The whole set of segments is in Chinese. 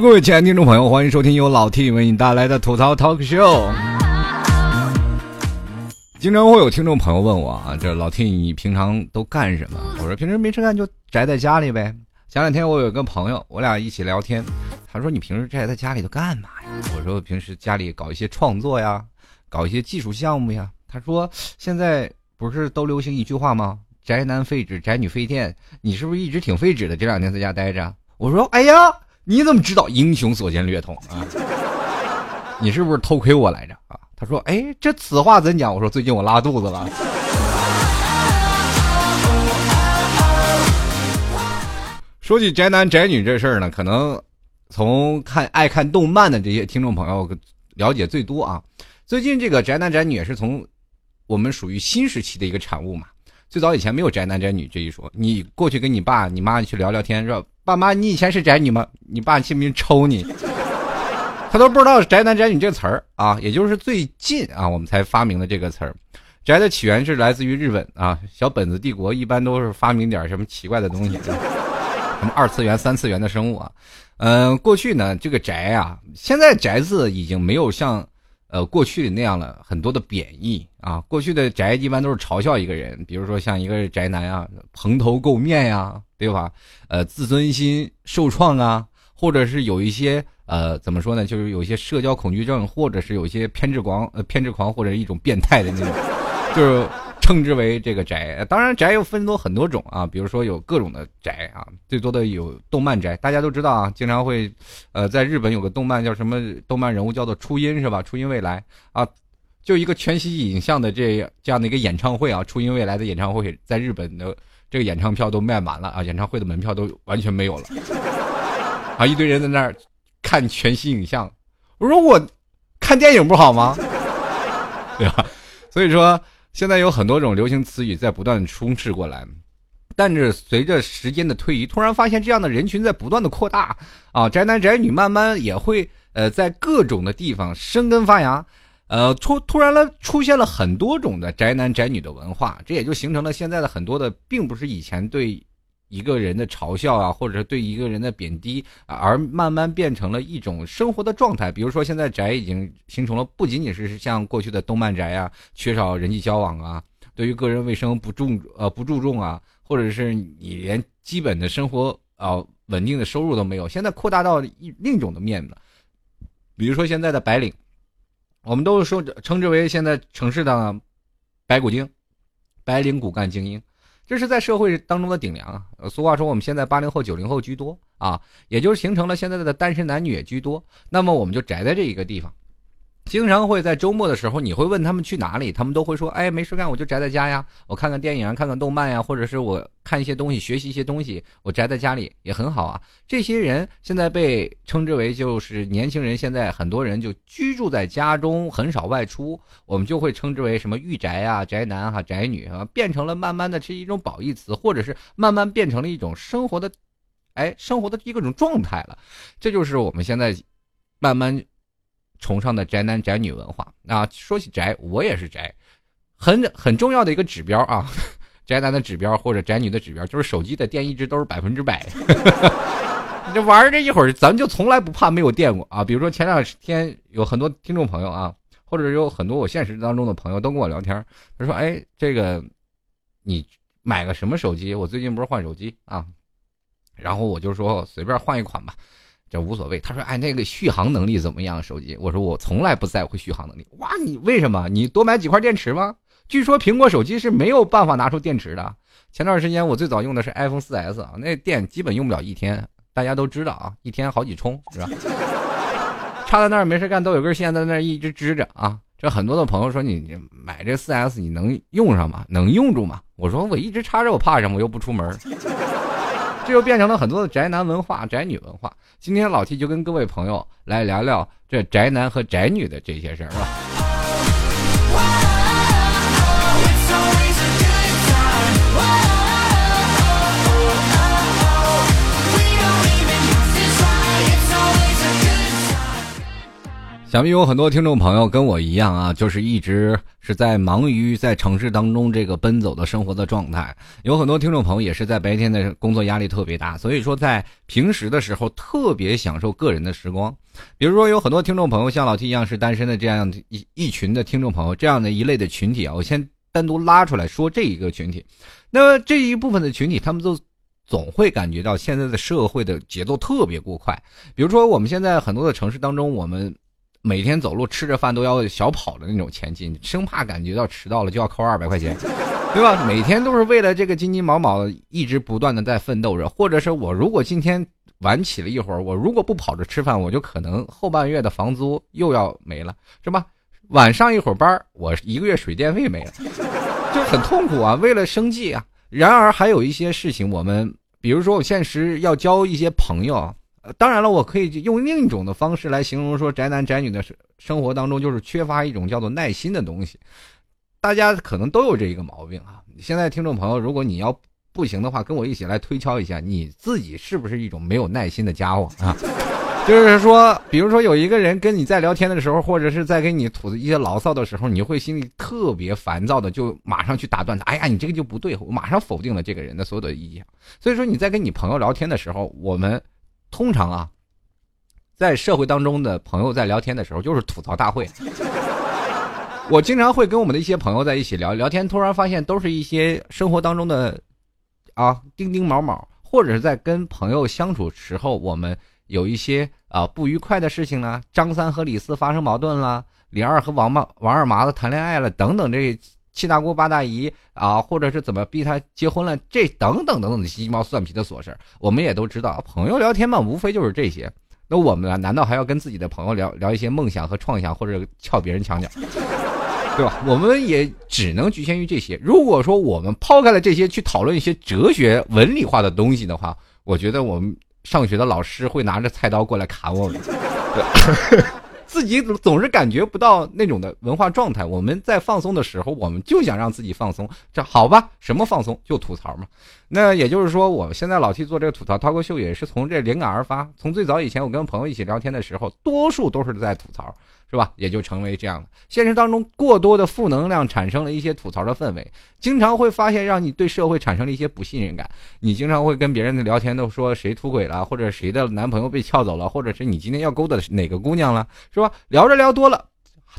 各位亲爱的听众朋友，欢迎收听由老 T 为你带来的吐槽 Talk Show。经常会有听众朋友问我啊，这老 T 你平常都干什么？我说平时没事干就宅在家里呗。前两天我有一个朋友，我俩一起聊天，他说你平时宅在家里都干嘛呀？我说平时家里搞一些创作呀，搞一些技术项目呀。他说现在不是都流行一句话吗？宅男废纸，宅女废电。你是不是一直挺废纸的？这两天在家待着？我说哎呀。你怎么知道英雄所见略同啊？你是不是偷窥我来着啊？他说：“哎，这此话怎讲？”我说：“最近我拉肚子了。”说起宅男宅女这事儿呢，可能从看爱看动漫的这些听众朋友了解最多啊。最近这个宅男宅女也是从我们属于新时期的一个产物嘛。最早以前没有宅男宅女这一说，你过去跟你爸你妈去聊聊天，说爸妈你以前是宅女吗？你爸信不信抽你？他都不知道宅男宅女这词儿啊，也就是最近啊我们才发明的这个词儿。宅的起源是来自于日本啊，小本子帝国一般都是发明点什么奇怪的东西，什么二次元、三次元的生物啊。嗯，过去呢这个宅啊，现在宅字已经没有像。呃，过去的那样了很多的贬义啊。过去的宅一般都是嘲笑一个人，比如说像一个宅男啊，蓬头垢面呀，对吧？呃，自尊心受创啊，或者是有一些呃，怎么说呢？就是有一些社交恐惧症，或者是有一些偏执狂，呃，偏执狂或者一种变态的那种，就是。称之为这个宅，当然宅又分多很多种啊，比如说有各种的宅啊，最多的有动漫宅，大家都知道啊，经常会，呃，在日本有个动漫叫什么动漫人物叫做初音是吧？初音未来啊，就一个全息影像的这这样的一个演唱会啊，初音未来的演唱会在日本的这个演唱票都卖完了啊，演唱会的门票都完全没有了，啊，一堆人在那儿看全息影像，我说我看电影不好吗？对吧？所以说。现在有很多种流行词语在不断充斥过来，但是随着时间的推移，突然发现这样的人群在不断的扩大啊，宅男宅女慢慢也会呃在各种的地方生根发芽，呃突突然了出现了很多种的宅男宅女的文化，这也就形成了现在的很多的，并不是以前对。一个人的嘲笑啊，或者是对一个人的贬低，而慢慢变成了一种生活的状态。比如说，现在宅已经形成了，不仅仅是像过去的动漫宅啊，缺少人际交往啊，对于个人卫生不重呃不注重啊，或者是你连基本的生活啊稳定的收入都没有。现在扩大到一另一种的面子，比如说现在的白领，我们都说称之为现在城市的白骨精、白领骨干精英。这是在社会当中的顶梁啊！俗话说，我们现在八零后、九零后居多啊，也就是形成了现在的单身男女也居多。那么，我们就宅在这一个地方。经常会在周末的时候，你会问他们去哪里，他们都会说：“哎，没事干，我就宅在家呀，我看看电影，看看动漫呀，或者是我看一些东西，学习一些东西，我宅在家里也很好啊。”这些人现在被称之为就是年轻人，现在很多人就居住在家中，很少外出，我们就会称之为什么“御宅”啊、宅男哈、宅女啊，变成了慢慢的是一种褒义词，或者是慢慢变成了一种生活的，哎，生活的一个种状态了。这就是我们现在慢慢。崇尚的宅男宅女文化啊，说起宅，我也是宅，很很重要的一个指标啊，宅男的指标或者宅女的指标，就是手机的电一直都是百分之百。你这玩这一会儿，咱就从来不怕没有电过啊。比如说前两天有很多听众朋友啊，或者有很多我现实当中的朋友都跟我聊天，他说：“哎，这个你买个什么手机？我最近不是换手机啊。”然后我就说随便换一款吧。这无所谓。他说：“哎，那个续航能力怎么样？手机？”我说：“我从来不在乎续航能力。”哇，你为什么？你多买几块电池吗？据说苹果手机是没有办法拿出电池的。前段时间我最早用的是 iPhone 4S 啊，那电基本用不了一天。大家都知道啊，一天好几充是吧？插在那儿没事干，都有根线在那儿一直支着啊。这很多的朋友说：“你你买这 4S 你能用上吗？能用住吗？”我说：“我一直插着，我怕什么？我又不出门。”这又变成了很多的宅男文化、宅女文化。今天老七就跟各位朋友来聊聊这宅男和宅女的这些事儿吧。想必有很多听众朋友跟我一样啊，就是一直是在忙于在城市当中这个奔走的生活的状态。有很多听众朋友也是在白天的工作压力特别大，所以说在平时的时候特别享受个人的时光。比如说有很多听众朋友像老 T 一样是单身的这样一一群的听众朋友，这样的一类的群体啊，我先单独拉出来说这一个群体。那么这一部分的群体，他们都总会感觉到现在的社会的节奏特别过快。比如说我们现在很多的城市当中，我们。每天走路吃着饭都要小跑的那种前进，生怕感觉到迟到了就要扣二百块钱，对吧？每天都是为了这个金金毛毛，一直不断的在奋斗着。或者是我如果今天晚起了一会儿，我如果不跑着吃饭，我就可能后半月的房租又要没了，是吧？晚上一会儿班，我一个月水电费没了，就很痛苦啊。为了生计啊。然而还有一些事情，我们比如说我现实要交一些朋友。呃当然了，我可以用另一种的方式来形容说，宅男宅女的生生活当中就是缺乏一种叫做耐心的东西。大家可能都有这一个毛病啊。现在听众朋友，如果你要不行的话，跟我一起来推敲一下，你自己是不是一种没有耐心的家伙啊？就是说，比如说有一个人跟你在聊天的时候，或者是在跟你吐一些牢骚的时候，你会心里特别烦躁的，就马上去打断他。哎呀，你这个就不对，我马上否定了这个人的所有的意见。所以说你在跟你朋友聊天的时候，我们。通常啊，在社会当中的朋友在聊天的时候，就是吐槽大会。我经常会跟我们的一些朋友在一起聊聊天，突然发现都是一些生活当中的啊丁丁毛毛，或者是在跟朋友相处时候，我们有一些啊不愉快的事情呢。张三和李四发生矛盾了，李二和王八王二麻子谈恋爱了，等等这。七大姑八大姨啊，或者是怎么逼他结婚了，这等等等等的鸡毛蒜皮的琐事我们也都知道。朋友聊天嘛，无非就是这些。那我们难道还要跟自己的朋友聊聊一些梦想和创想，或者撬别人墙角，对吧？我们也只能局限于这些。如果说我们抛开了这些，去讨论一些哲学文理化的东西的话，我觉得我们上学的老师会拿着菜刀过来砍我们。自己总是感觉不到那种的文化状态。我们在放松的时候，我们就想让自己放松。这好吧？什么放松？就吐槽嘛。那也就是说，我们现在老去做这个吐槽脱口秀，也是从这灵感而发。从最早以前，我跟朋友一起聊天的时候，多数都是在吐槽。是吧？也就成为这样的。现实当中，过多的负能量产生了一些吐槽的氛围，经常会发现让你对社会产生了一些不信任感。你经常会跟别人的聊天都说谁出轨了，或者谁的男朋友被撬走了，或者是你今天要勾搭哪个姑娘了，是吧？聊着聊多了，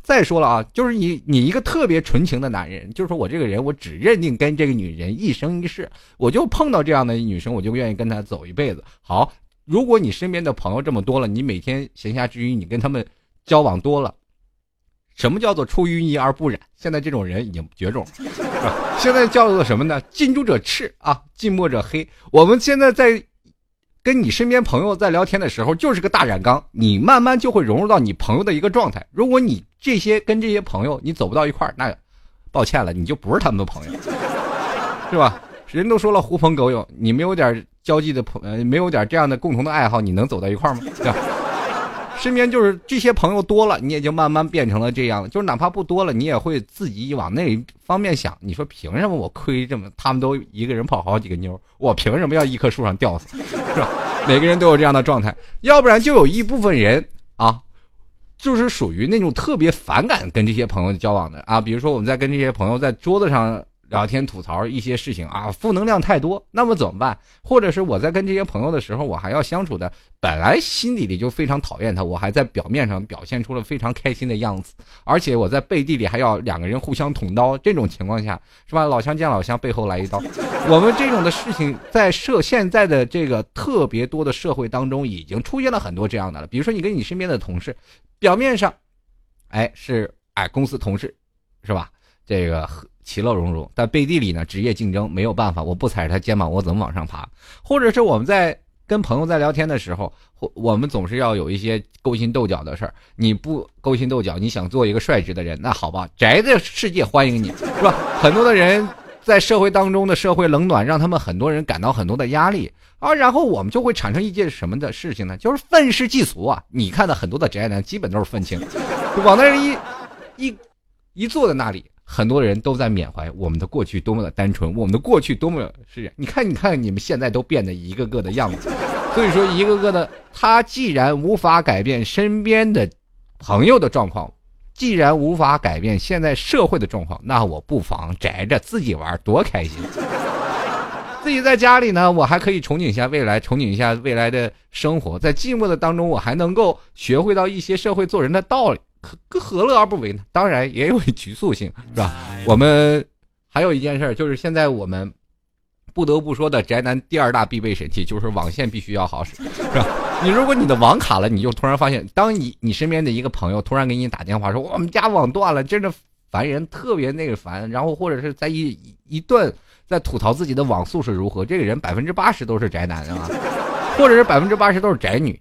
再说了啊，就是你你一个特别纯情的男人，就是说我这个人，我只认定跟这个女人一生一世，我就碰到这样的女生，我就愿意跟她走一辈子。好，如果你身边的朋友这么多了，你每天闲暇之余，你跟他们。交往多了，什么叫做出淤泥而不染？现在这种人已经绝种，现在叫做什么呢？近朱者赤啊，近墨者黑。我们现在在跟你身边朋友在聊天的时候，就是个大染缸，你慢慢就会融入到你朋友的一个状态。如果你这些跟这些朋友你走不到一块儿，那抱歉了，你就不是他们的朋友，是吧？人都说了狐朋狗友，你没有点交际的朋，没有点这样的共同的爱好，你能走到一块儿吗？对吧？身边就是这些朋友多了，你也就慢慢变成了这样。就是哪怕不多了，你也会自己往那方面想。你说凭什么我亏这么？他们都一个人跑好几个妞，我凭什么要一棵树上吊死？是吧？每个人都有这样的状态，要不然就有一部分人啊，就是属于那种特别反感跟这些朋友交往的啊。比如说我们在跟这些朋友在桌子上。聊天吐槽一些事情啊，负能量太多，那么怎么办？或者是我在跟这些朋友的时候，我还要相处的，本来心底里就非常讨厌他，我还在表面上表现出了非常开心的样子，而且我在背地里还要两个人互相捅刀，这种情况下是吧？老乡见老乡，背后来一刀。我们这种的事情在社现在的这个特别多的社会当中，已经出现了很多这样的了。比如说你跟你身边的同事，表面上，哎是哎公司同事，是吧？这个。其乐融融，但背地里呢，职业竞争没有办法，我不踩着他肩膀，我怎么往上爬？或者是我们在跟朋友在聊天的时候，或我们总是要有一些勾心斗角的事儿。你不勾心斗角，你想做一个率直的人，那好吧，宅的世界欢迎你，是吧？很多的人在社会当中的社会冷暖，让他们很多人感到很多的压力啊。然后我们就会产生一件什么的事情呢？就是愤世嫉俗啊！你看到很多的宅男，基本都是愤青，往那儿一一一坐在那里。很多人都在缅怀我们的过去多么的单纯，我们的过去多么是……你看，你看，你们现在都变得一个个的样子。所以说，一个个的，他既然无法改变身边的朋友的状况，既然无法改变现在社会的状况，那我不妨宅着自己玩，多开心。自己在家里呢，我还可以憧憬一下未来，憧憬一下未来的生活。在寂寞的当中，我还能够学会到一些社会做人的道理，何何乐而不为呢？当然也有局促性，是吧？我们还有一件事，就是现在我们不得不说的宅男第二大必备神器，就是网线必须要好使，是吧？你如果你的网卡了，你就突然发现，当你你身边的一个朋友突然给你打电话说我们家网断了，真的烦人，特别那个烦。然后或者是在一一段。在吐槽自己的网速是如何，这个人百分之八十都是宅男啊，或者是百分之八十都是宅女，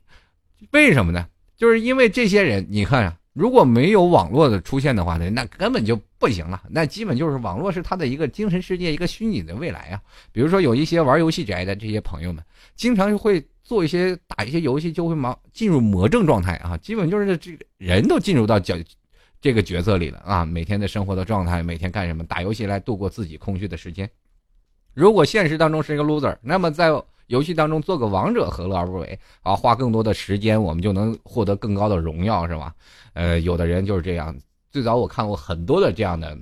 为什么呢？就是因为这些人，你看啊，如果没有网络的出现的话呢，那根本就不行了，那基本就是网络是他的一个精神世界，一个虚拟的未来啊。比如说有一些玩游戏宅的这些朋友们，经常会做一些打一些游戏，就会忙进入魔怔状态啊，基本就是这人都进入到角这个角色里了啊，每天的生活的状态，每天干什么？打游戏来度过自己空虚的时间。如果现实当中是一个 loser，那么在游戏当中做个王者何乐而不为啊？花更多的时间，我们就能获得更高的荣耀，是吧？呃，有的人就是这样。最早我看过很多的这样的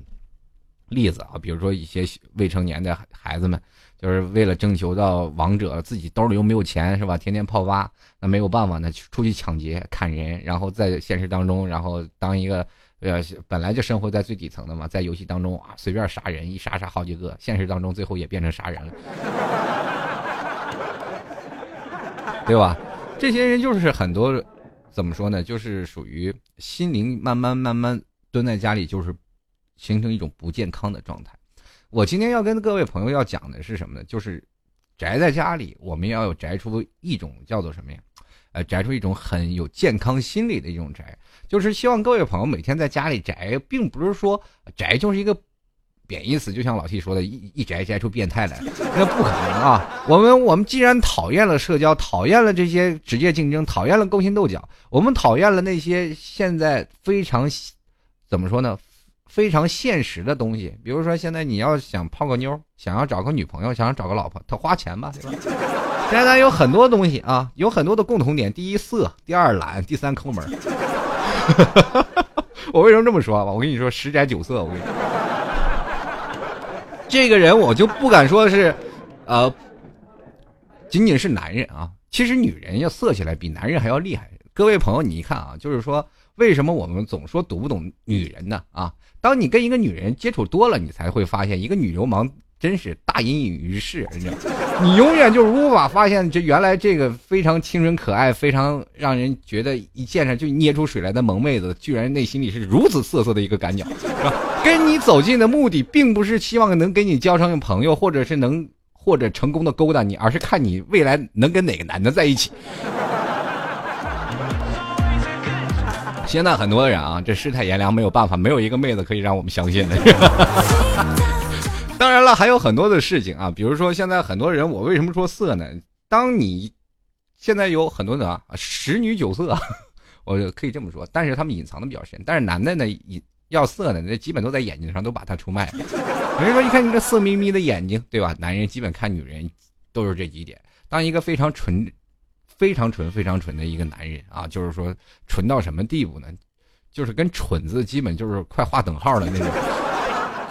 例子啊，比如说一些未成年的孩子们，就是为了征求到王者，自己兜里又没有钱，是吧？天天泡吧，那没有办法，那出去抢劫、砍人，然后在现实当中，然后当一个。呃，本来就生活在最底层的嘛，在游戏当中啊，随便杀人，一杀杀好几个，现实当中最后也变成杀人了，对吧？这些人就是很多，怎么说呢？就是属于心灵慢慢慢慢蹲在家里，就是形成一种不健康的状态。我今天要跟各位朋友要讲的是什么呢？就是宅在家里，我们要有宅出一种叫做什么呀？呃，宅出一种很有健康心理的一种宅，就是希望各位朋友每天在家里宅，并不是说宅就是一个贬义词，就像老 T 说的，一一宅宅出变态来，那不可能啊！我们我们既然讨厌了社交，讨厌了这些职业竞争，讨厌了勾心斗角，我们讨厌了那些现在非常怎么说呢？非常现实的东西，比如说现在你要想泡个妞，想要找个女朋友，想要找个老婆，他花钱吧，对吧？宅男有很多东西啊，有很多的共同点。第一色，第二懒，第三抠门。我为什么这么说吧？我跟你说，十宅九色。我跟你说，这个人我就不敢说是，呃，仅仅是男人啊。其实女人要色起来比男人还要厉害。各位朋友，你一看啊，就是说，为什么我们总说读不懂女人呢？啊，当你跟一个女人接触多了，你才会发现，一个女流氓真是大隐隐于市，你知道。你永远就无法发现，这原来这个非常清纯可爱、非常让人觉得一见上就捏出水来的萌妹子，居然内心里是如此涩涩的一个感觉，是吧？跟你走近的目的，并不是希望能跟你交上朋友，或者是能或者成功的勾搭你，而是看你未来能跟哪个男的在一起。现在很多人啊，这世态炎凉，没有办法，没有一个妹子可以让我们相信的。当然了，还有很多的事情啊，比如说现在很多人，我为什么说色呢？当你现在有很多的啊，十女九色，我可以这么说，但是他们隐藏的比较深。但是男的呢，隐要色呢，那基本都在眼睛上都把它出卖了。有人说，一看你这色眯眯的眼睛，对吧？男人基本看女人都是这几点。当一个非常纯、非常纯、非常纯的一个男人啊，就是说纯到什么地步呢？就是跟蠢字基本就是快划等号的那种。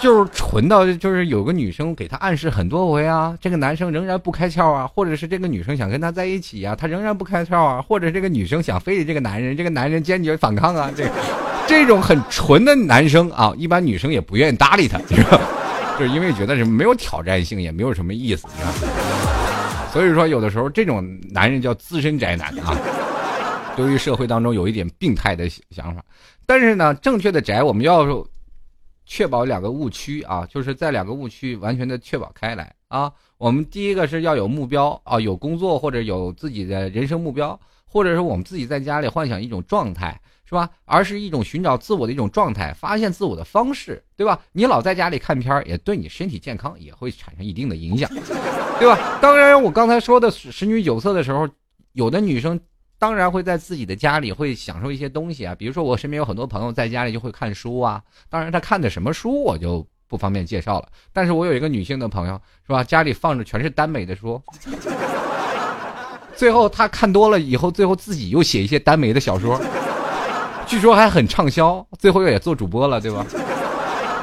就是纯到，就是有个女生给他暗示很多回啊，这个男生仍然不开窍啊，或者是这个女生想跟他在一起啊，他仍然不开窍啊，或者这个女生想非礼这个男人，这个男人坚决反抗啊，这这种很纯的男生啊，一般女生也不愿意搭理他，是吧？就是因为觉得什么没有挑战性，也没有什么意思，是吧？所以说，有的时候这种男人叫资深宅男啊，对于社会当中有一点病态的想法，但是呢，正确的宅我们要。确保两个误区啊，就是在两个误区完全的确保开来啊。我们第一个是要有目标啊，有工作或者有自己的人生目标，或者是我们自己在家里幻想一种状态，是吧？而是一种寻找自我的一种状态，发现自我的方式，对吧？你老在家里看片儿，也对你身体健康也会产生一定的影响，对吧？当然，我刚才说的十女九色的时候，有的女生。当然会在自己的家里会享受一些东西啊，比如说我身边有很多朋友在家里就会看书啊。当然他看的什么书我就不方便介绍了。但是我有一个女性的朋友是吧，家里放着全是耽美的书，最后他看多了以后，最后自己又写一些耽美的小说，据说还很畅销，最后也做主播了，对吧？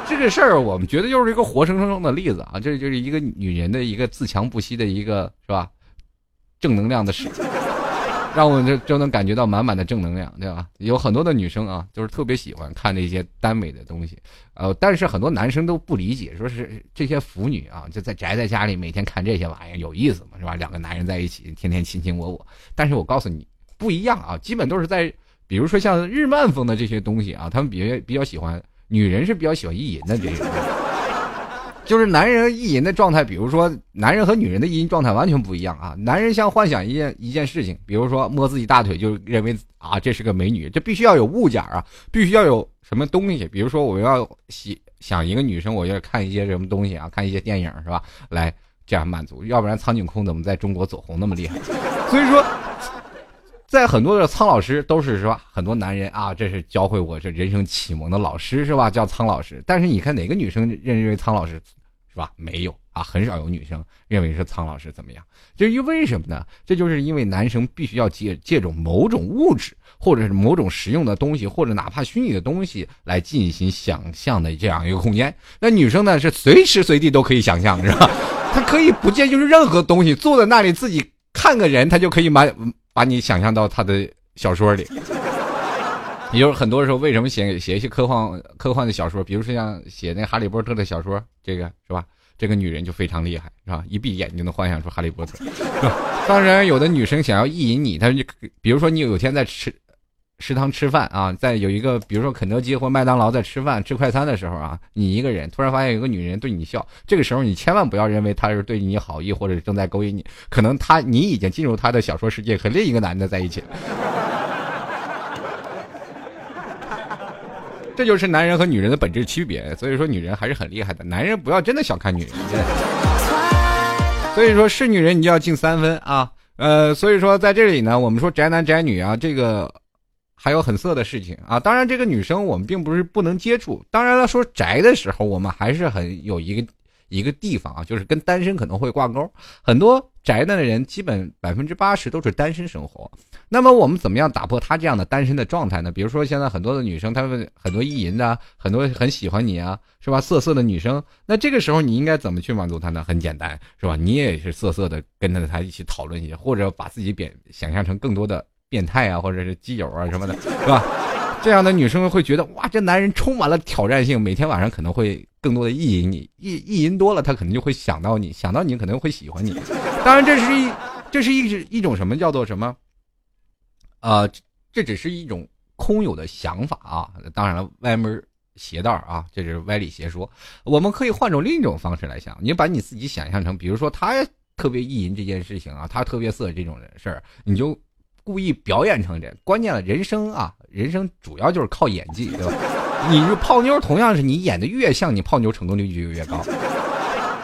这个事儿我们觉得就是一个活生生的例子啊，这就是一个女人的一个自强不息的一个，是吧？正能量的事。让我就就能感觉到满满的正能量，对吧？有很多的女生啊，就是特别喜欢看那些耽美的东西，呃，但是很多男生都不理解，说是这些腐女啊，就在宅在家里每天看这些玩意儿有意思吗？是吧？两个男人在一起，天天卿卿我我。但是我告诉你，不一样啊，基本都是在，比如说像日漫风的这些东西啊，他们比较比较喜欢，女人是比较喜欢意淫的这些。就是男人意淫的状态，比如说男人和女人的意淫状态完全不一样啊。男人像幻想一件一件事情，比如说摸自己大腿，就认为啊这是个美女，这必须要有物件啊，必须要有什么东西。比如说我要喜想一个女生，我要看一些什么东西啊，看一些电影是吧？来这样满足，要不然苍井空怎么在中国走红那么厉害？所以说，在很多的苍老师都是是吧？很多男人啊，这是教会我这人生启蒙的老师是吧？叫苍老师。但是你看哪个女生认为苍老师？是吧？没有啊，很少有女生认为是苍老师怎么样？至于为什么呢？这就是因为男生必须要借借种某种物质，或者是某种实用的东西，或者哪怕虚拟的东西来进行想象的这样一个空间。那女生呢，是随时随地都可以想象，是吧？她可以不借就是任何东西，坐在那里自己看个人，她就可以把把你想象到她的小说里。也就是很多时候，为什么写写一些科幻科幻的小说，比如说像写那《哈利波特》的小说，这个是吧？这个女人就非常厉害，是吧？一闭眼就能幻想出哈利波特。当然，有的女生想要意淫你，她就比如说你有天在吃食堂吃饭啊，在有一个比如说肯德基或麦当劳在吃饭吃快餐的时候啊，你一个人突然发现有个女人对你笑，这个时候你千万不要认为她是对你好意或者正在勾引你，可能她你已经进入她的小说世界，和另一个男的在一起。这就是男人和女人的本质区别，所以说女人还是很厉害的。男人不要真的小看女人，所以说是女人你就要敬三分啊。呃，所以说在这里呢，我们说宅男宅女啊，这个还有很色的事情啊。当然，这个女生我们并不是不能接触。当然了，说宅的时候，我们还是很有一个。一个地方啊，就是跟单身可能会挂钩，很多宅男的人基本百分之八十都是单身生活。那么我们怎么样打破他这样的单身的状态呢？比如说现在很多的女生，她们很多意淫的，很多很喜欢你啊，是吧？色色的女生，那这个时候你应该怎么去满足她呢？很简单，是吧？你也是色色的跟着她一起讨论一些，或者把自己变想象成更多的变态啊，或者是基友啊什么的，是吧？这样的女生会觉得哇，这男人充满了挑战性，每天晚上可能会更多的意淫你，意意淫多了，他可能就会想到你，想到你可能会喜欢你。当然，这是一，这是一一种什么叫做什么？啊，这只是一种空有的想法啊。当然了，歪门邪道啊，这是歪理邪说。我们可以换种另一种方式来想，你把你自己想象成，比如说他特别意淫这件事情啊，他特别色这种人事儿，你就。故意表演成这，关键了，人生啊，人生主要就是靠演技，对吧？你泡妞同样是你演的越像，你泡妞成功率就越高。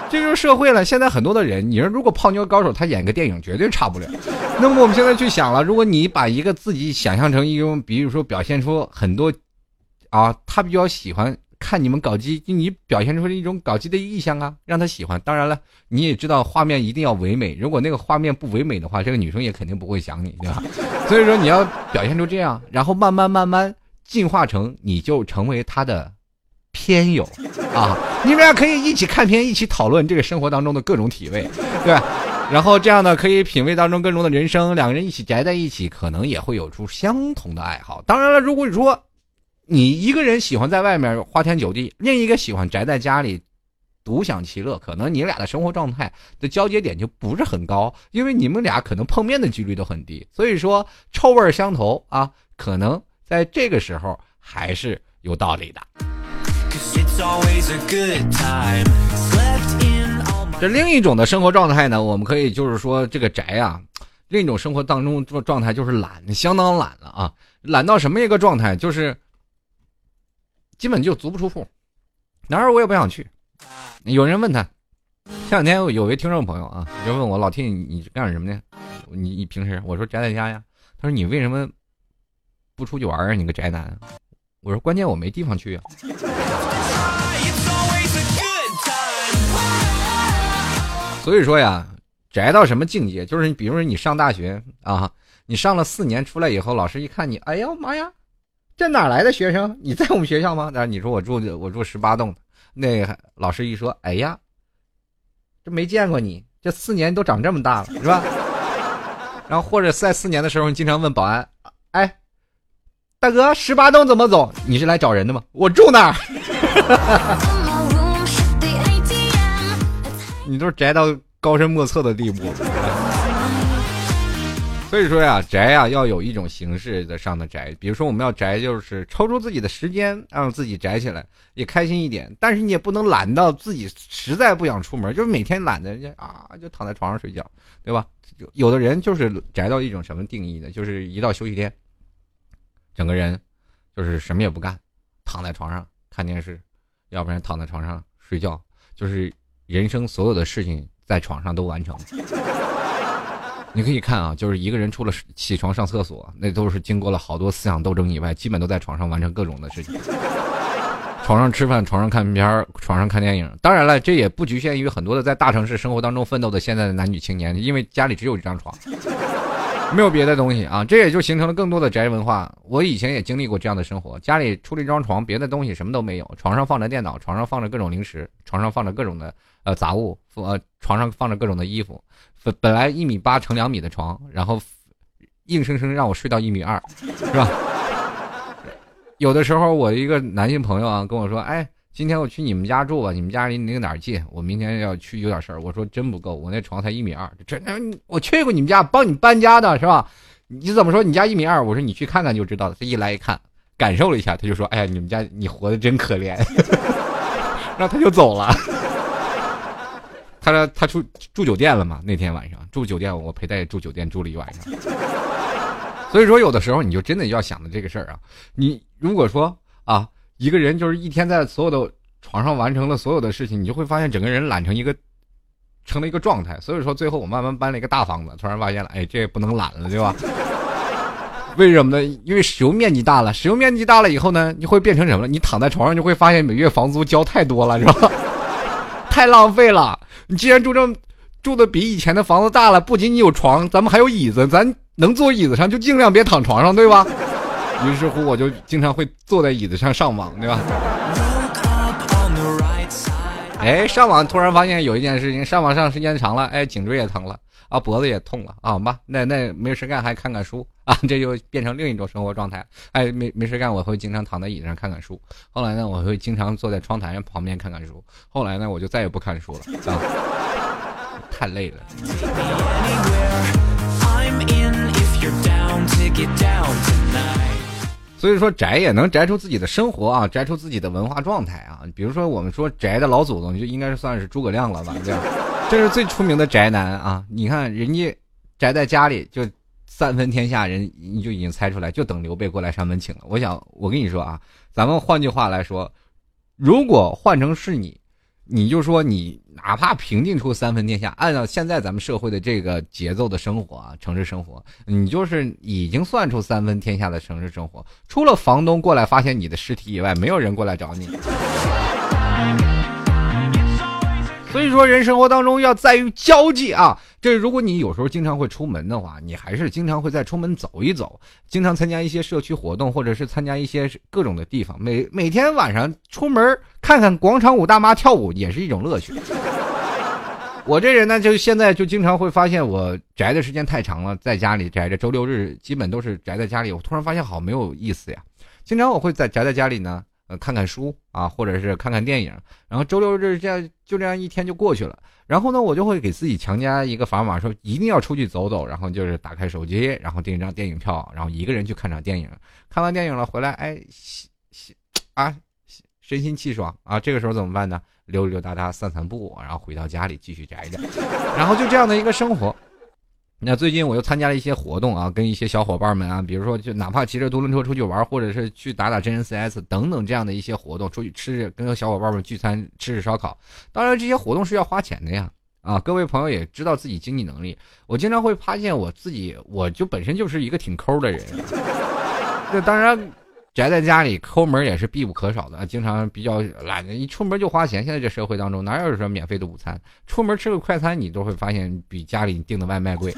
这就是社会了。现在很多的人，你说如果泡妞高手，他演个电影绝对差不了。那么我们现在去想了，如果你把一个自己想象成一种，比如说表现出很多，啊，他比较喜欢。看你们搞基，你表现出一种搞基的意向啊，让他喜欢。当然了，你也知道画面一定要唯美，如果那个画面不唯美的话，这个女生也肯定不会想你，对吧？所以说你要表现出这样，然后慢慢慢慢进化成，你就成为他的偏友啊。你们俩可以一起看片，一起讨论这个生活当中的各种体味，对吧？然后这样呢，可以品味当中各种的人生。两个人一起宅在一起，可能也会有出相同的爱好。当然了，如果你说。你一个人喜欢在外面花天酒地，另一个喜欢宅在家里独享其乐，可能你俩的生活状态的交接点就不是很高，因为你们俩可能碰面的几率都很低。所以说，臭味相投啊，可能在这个时候还是有道理的。这另一种的生活状态呢，我们可以就是说这个宅啊，另一种生活当中状状态就是懒，相当懒了啊，懒到什么一个状态，就是。基本就足不出户，哪儿我也不想去。有人问他，前两天有位听众朋友啊，就问我老 T，你干什么呢？你你平时我说宅在家呀。他说你为什么不出去玩啊？你个宅男。我说关键我没地方去啊。所以说呀，宅到什么境界？就是你比如说你上大学啊，你上了四年出来以后，老师一看你，哎呀妈呀！这哪来的学生？你在我们学校吗？然后你说我住我住十八栋，那老师一说，哎呀，这没见过你，这四年都长这么大了，是吧？然后或者在四年的时候，你经常问保安，哎，大哥，十八栋怎么走？你是来找人的吗？我住那儿。你都宅到高深莫测的地步。所以说呀，宅呀要有一种形式的上的宅，比如说我们要宅，就是抽出自己的时间，让自己宅起来，也开心一点。但是你也不能懒到自己实在不想出门，就是每天懒的啊，就躺在床上睡觉，对吧？有的人就是宅到一种什么定义呢？就是一到休息天，整个人就是什么也不干，躺在床上看电视，要不然躺在床上睡觉，就是人生所有的事情在床上都完成。你可以看啊，就是一个人除了起床上厕所，那都是经过了好多思想斗争以外，基本都在床上完成各种的事情。床上吃饭，床上看片床上看电影。当然了，这也不局限于很多的在大城市生活当中奋斗的现在的男女青年，因为家里只有一张床，没有别的东西啊。这也就形成了更多的宅文化。我以前也经历过这样的生活，家里除了一张床，别的东西什么都没有。床上放着电脑，床上放着各种零食，床上放着各种的呃杂物，呃，床上放着各种的衣服。本本来一米八乘两米的床，然后硬生生让我睡到一米二，是吧？有的时候我一个男性朋友啊跟我说：“哎，今天我去你们家住吧，你们家离那个哪儿近？我明天要去有点事儿。”我说：“真不够，我那床才一米二。”这那我去过你们家，帮你搬家的是吧？你怎么说你家一米二？我说你去看看就知道了。他一来一看，感受了一下，他就说：“哎呀，你们家你活的真可怜。”然后他就走了。他说他住住酒店了嘛？那天晚上住酒店，我陪他住酒店住了一晚上。所以说，有的时候你就真的要想的这个事儿啊。你如果说啊，一个人就是一天在所有的床上完成了所有的事情，你就会发现整个人懒成一个成了一个状态。所以说，最后我慢慢搬了一个大房子，突然发现了，哎，这也不能懒了，对吧？为什么呢？因为使用面积大了，使用面积大了以后呢，你会变成什么？你躺在床上就会发现每月房租交太多了，是吧？太浪费了！你既然住这住的比以前的房子大了，不仅仅有床，咱们还有椅子，咱能坐椅子上就尽量别躺床上，对吧？于是乎，我就经常会坐在椅子上上网，对吧？哎，上网突然发现有一件事情，上网上时间长了，哎，颈椎也疼了。啊，脖子也痛了啊！好吧，那那没事干还看看书啊，这就变成另一种生活状态。哎，没没事干，我会经常躺在椅子上看看书。后来呢，我会经常坐在窗台旁边看看书。后来呢，我就再也不看书了啊，太累了。所以说宅也能宅出自己的生活啊，宅出自己的文化状态啊。比如说我们说宅的老祖宗，就应该是算是诸葛亮了吧？对吧？这是最出名的宅男啊！你看人家宅在家里就三分天下，人你就已经猜出来，就等刘备过来上门请了。我想我跟你说啊，咱们换句话来说，如果换成是你。你就说你哪怕平定出三分天下，按照现在咱们社会的这个节奏的生活啊，城市生活，你就是已经算出三分天下的城市生活，除了房东过来发现你的尸体以外，没有人过来找你。所以说，人生活当中要在于交际啊。这如果你有时候经常会出门的话，你还是经常会在出门走一走，经常参加一些社区活动，或者是参加一些各种的地方。每每天晚上出门看看广场舞大妈跳舞，也是一种乐趣。我这人呢，就现在就经常会发现，我宅的时间太长了，在家里宅着，周六日基本都是宅在家里。我突然发现好没有意思呀。经常我会在宅在家里呢。呃，看看书啊，或者是看看电影，然后周六日这样就这样一天就过去了。然后呢，我就会给自己强加一个砝码，说一定要出去走走。然后就是打开手机，然后订一张电影票，然后一个人去看场电影。看完电影了回来，哎，啊，身心气爽啊。这个时候怎么办呢？溜溜达达散散步，然后回到家里继续宅着，然后就这样的一个生活。那最近我又参加了一些活动啊，跟一些小伙伴们啊，比如说就哪怕骑着独轮车出去玩，或者是去打打真人 CS 等等这样的一些活动，出去吃跟小伙伴们聚餐吃吃烧烤。当然这些活动是要花钱的呀，啊，各位朋友也知道自己经济能力。我经常会发现我自己，我就本身就是一个挺抠的人。这当然。宅在家里抠门也是必不可少的，经常比较懒，一出门就花钱。现在这社会当中哪有说免费的午餐？出门吃个快餐，你都会发现比家里订的外卖贵。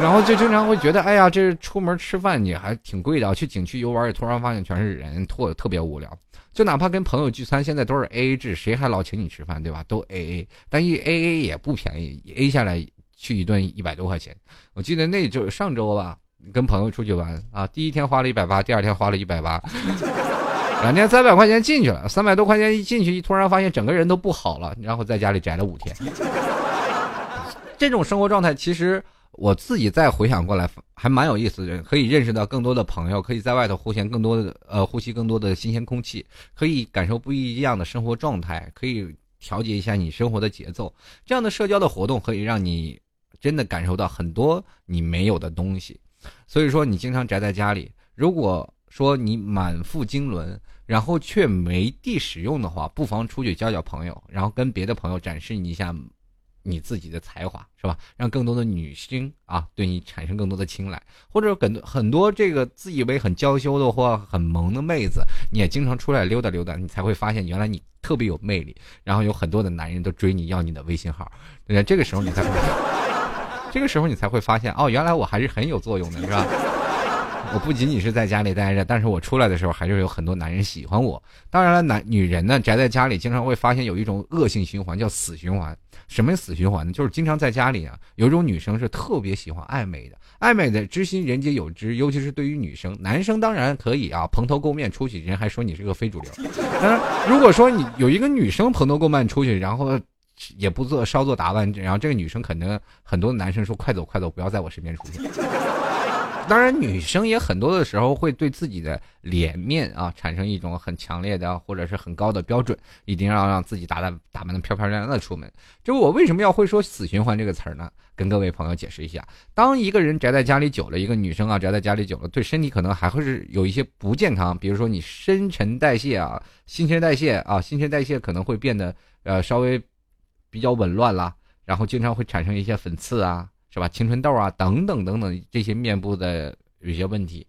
然后就经常会觉得，哎呀，这出门吃饭也还挺贵的，去景区游玩也突然发现全是人，特特别无聊。就哪怕跟朋友聚餐，现在都是 A A 制，谁还老请你吃饭，对吧？都 A A，但一 A A 也不便宜，A 下来去一顿一百多块钱。我记得那就上周吧，跟朋友出去玩啊，第一天花了一百八，第二天花了一百八。两天三百块钱进去了，三百多块钱一进去，一突然发现整个人都不好了，然后在家里宅了五天。这种生活状态，其实我自己再回想过来，还蛮有意思的，可以认识到更多的朋友，可以在外头呼吸更多的呃呼吸更多的新鲜空气，可以感受不一样的生活状态，可以调节一下你生活的节奏。这样的社交的活动可以让你真的感受到很多你没有的东西。所以说，你经常宅在家里，如果说你满腹经纶。然后却没地使用的话，不妨出去交交朋友，然后跟别的朋友展示你一下你自己的才华，是吧？让更多的女星啊对你产生更多的青睐，或者很多很多这个自以为很娇羞的或很萌的妹子，你也经常出来溜达溜达，你才会发现原来你特别有魅力，然后有很多的男人都追你要你的微信号，对这个时候你才会，这个时候你才会发现哦，原来我还是很有作用的，是吧？我不仅仅是在家里待着，但是我出来的时候还是有很多男人喜欢我。当然了，男女人呢宅在家里，经常会发现有一种恶性循环，叫死循环。什么死循环呢？就是经常在家里啊，有一种女生是特别喜欢爱美的，爱美的之心人皆有之，尤其是对于女生，男生当然可以啊，蓬头垢面出去，人还说你是个非主流。当然，如果说你有一个女生蓬头垢面出去，然后也不做稍作打扮，然后这个女生肯定很多男生说快走快走，不要在我身边出现。当然，女生也很多的时候会对自己的脸面啊产生一种很强烈的或者是很高的标准，一定要让自己打扮打扮的漂漂亮亮的出门。就我为什么要会说“死循环”这个词儿呢？跟各位朋友解释一下：当一个人宅在家里久了，一个女生啊宅在家里久了，对身体可能还会是有一些不健康，比如说你新陈代谢啊、新陈代谢啊、新陈代谢可能会变得呃稍微比较紊乱啦，然后经常会产生一些粉刺啊。是吧？青春痘啊，等等等等，这些面部的有些问题。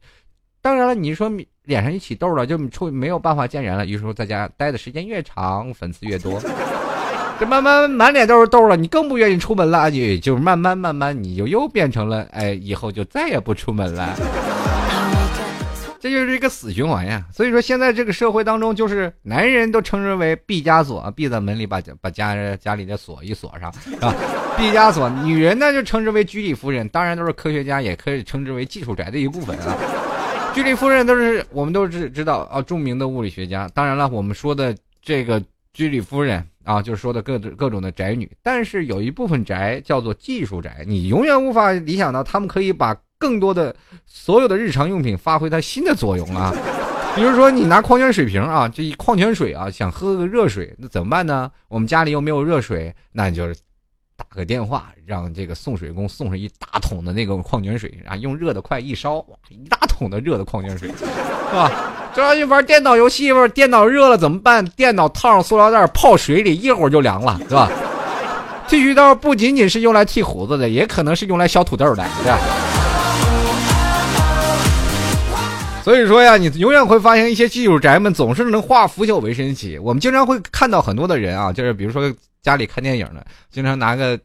当然了，你说脸上一起痘了，就出没有办法见人了。有时候在家待的时间越长，粉刺越多，这慢慢满脸都是痘了，你更不愿意出门了。你就慢慢慢慢，你就又变成了哎，以后就再也不出门了。这就是一个死循环呀，所以说现在这个社会当中，就是男人都称之为毕加索，闭在门里把把家家里的锁一锁上，是吧？毕加索，女人呢就称之为居里夫人，当然都是科学家，也可以称之为技术宅的一部分啊。居里夫人都是我们都知知道啊，著名的物理学家。当然了，我们说的这个居里夫人啊，就是说的各各种的宅女，但是有一部分宅叫做技术宅，你永远无法理想到他们可以把。更多的所有的日常用品发挥它新的作用啊，比如说你拿矿泉水瓶啊，这一矿泉水啊，想喝个热水，那怎么办呢？我们家里又没有热水，那你就是打个电话，让这个送水工送上一大桶的那个矿泉水，啊用热的快一烧，哇，一大桶的热的矿泉水，是吧？这要一玩电脑游戏，不是电脑热了怎么办？电脑套上塑料袋泡水里，一会儿就凉了，是吧？剃须刀不仅仅是用来剃胡子的，也可能是用来削土豆的，对吧？所以说呀，你永远会发现一些技术宅们总是能化腐朽为神奇。我们经常会看到很多的人啊，就是比如说家里看电影的，经常拿个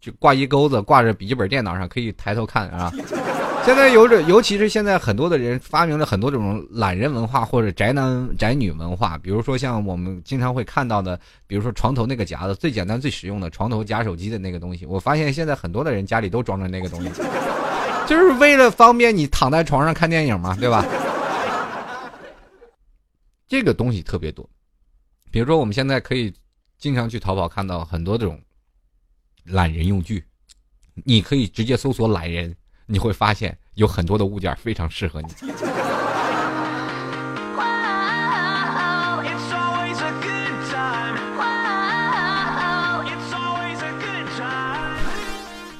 就挂衣钩子挂着笔记本电脑上，可以抬头看啊。现在有着，尤其是现在很多的人发明了很多这种懒人文化或者宅男宅女文化，比如说像我们经常会看到的，比如说床头那个夹子，最简单最实用的床头夹手机的那个东西。我发现现在很多的人家里都装着那个东西。就是为了方便你躺在床上看电影嘛，对吧？这个东西特别多，比如说我们现在可以经常去淘宝看到很多这种懒人用具，你可以直接搜索“懒人”，你会发现有很多的物件非常适合你。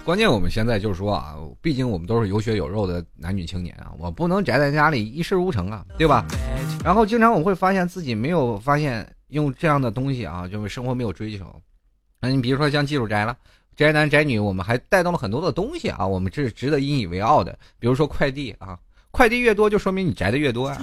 关键我们现在就是说啊，毕竟我们都是有血有肉的男女青年啊，我不能宅在家里一事无成啊，对吧？然后经常我会发现自己没有发现用这样的东西啊，就是生活没有追求。那你比如说像技术宅了，宅男宅女，我们还带动了很多的东西啊，我们这是值得引以为傲的。比如说快递啊，快递越多就说明你宅的越多啊。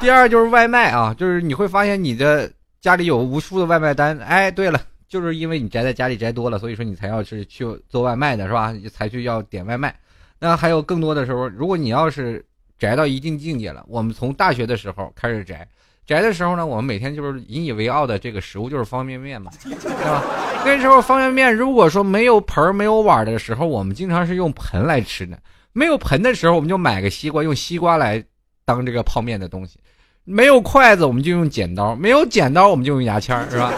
第二就是外卖啊，就是你会发现你的家里有无数的外卖单。哎，对了。就是因为你宅在家里宅多了，所以说你才要是去做外卖的是吧？才去要点外卖。那还有更多的时候，如果你要是宅到一定境界了，我们从大学的时候开始宅，宅的时候呢，我们每天就是引以为傲的这个食物就是方便面嘛，对吧？那时候方便面如果说没有盆没有碗的时候，我们经常是用盆来吃的。没有盆的时候，我们就买个西瓜，用西瓜来当这个泡面的东西。没有筷子，我们就用剪刀；没有剪刀，我们就用牙签是吧？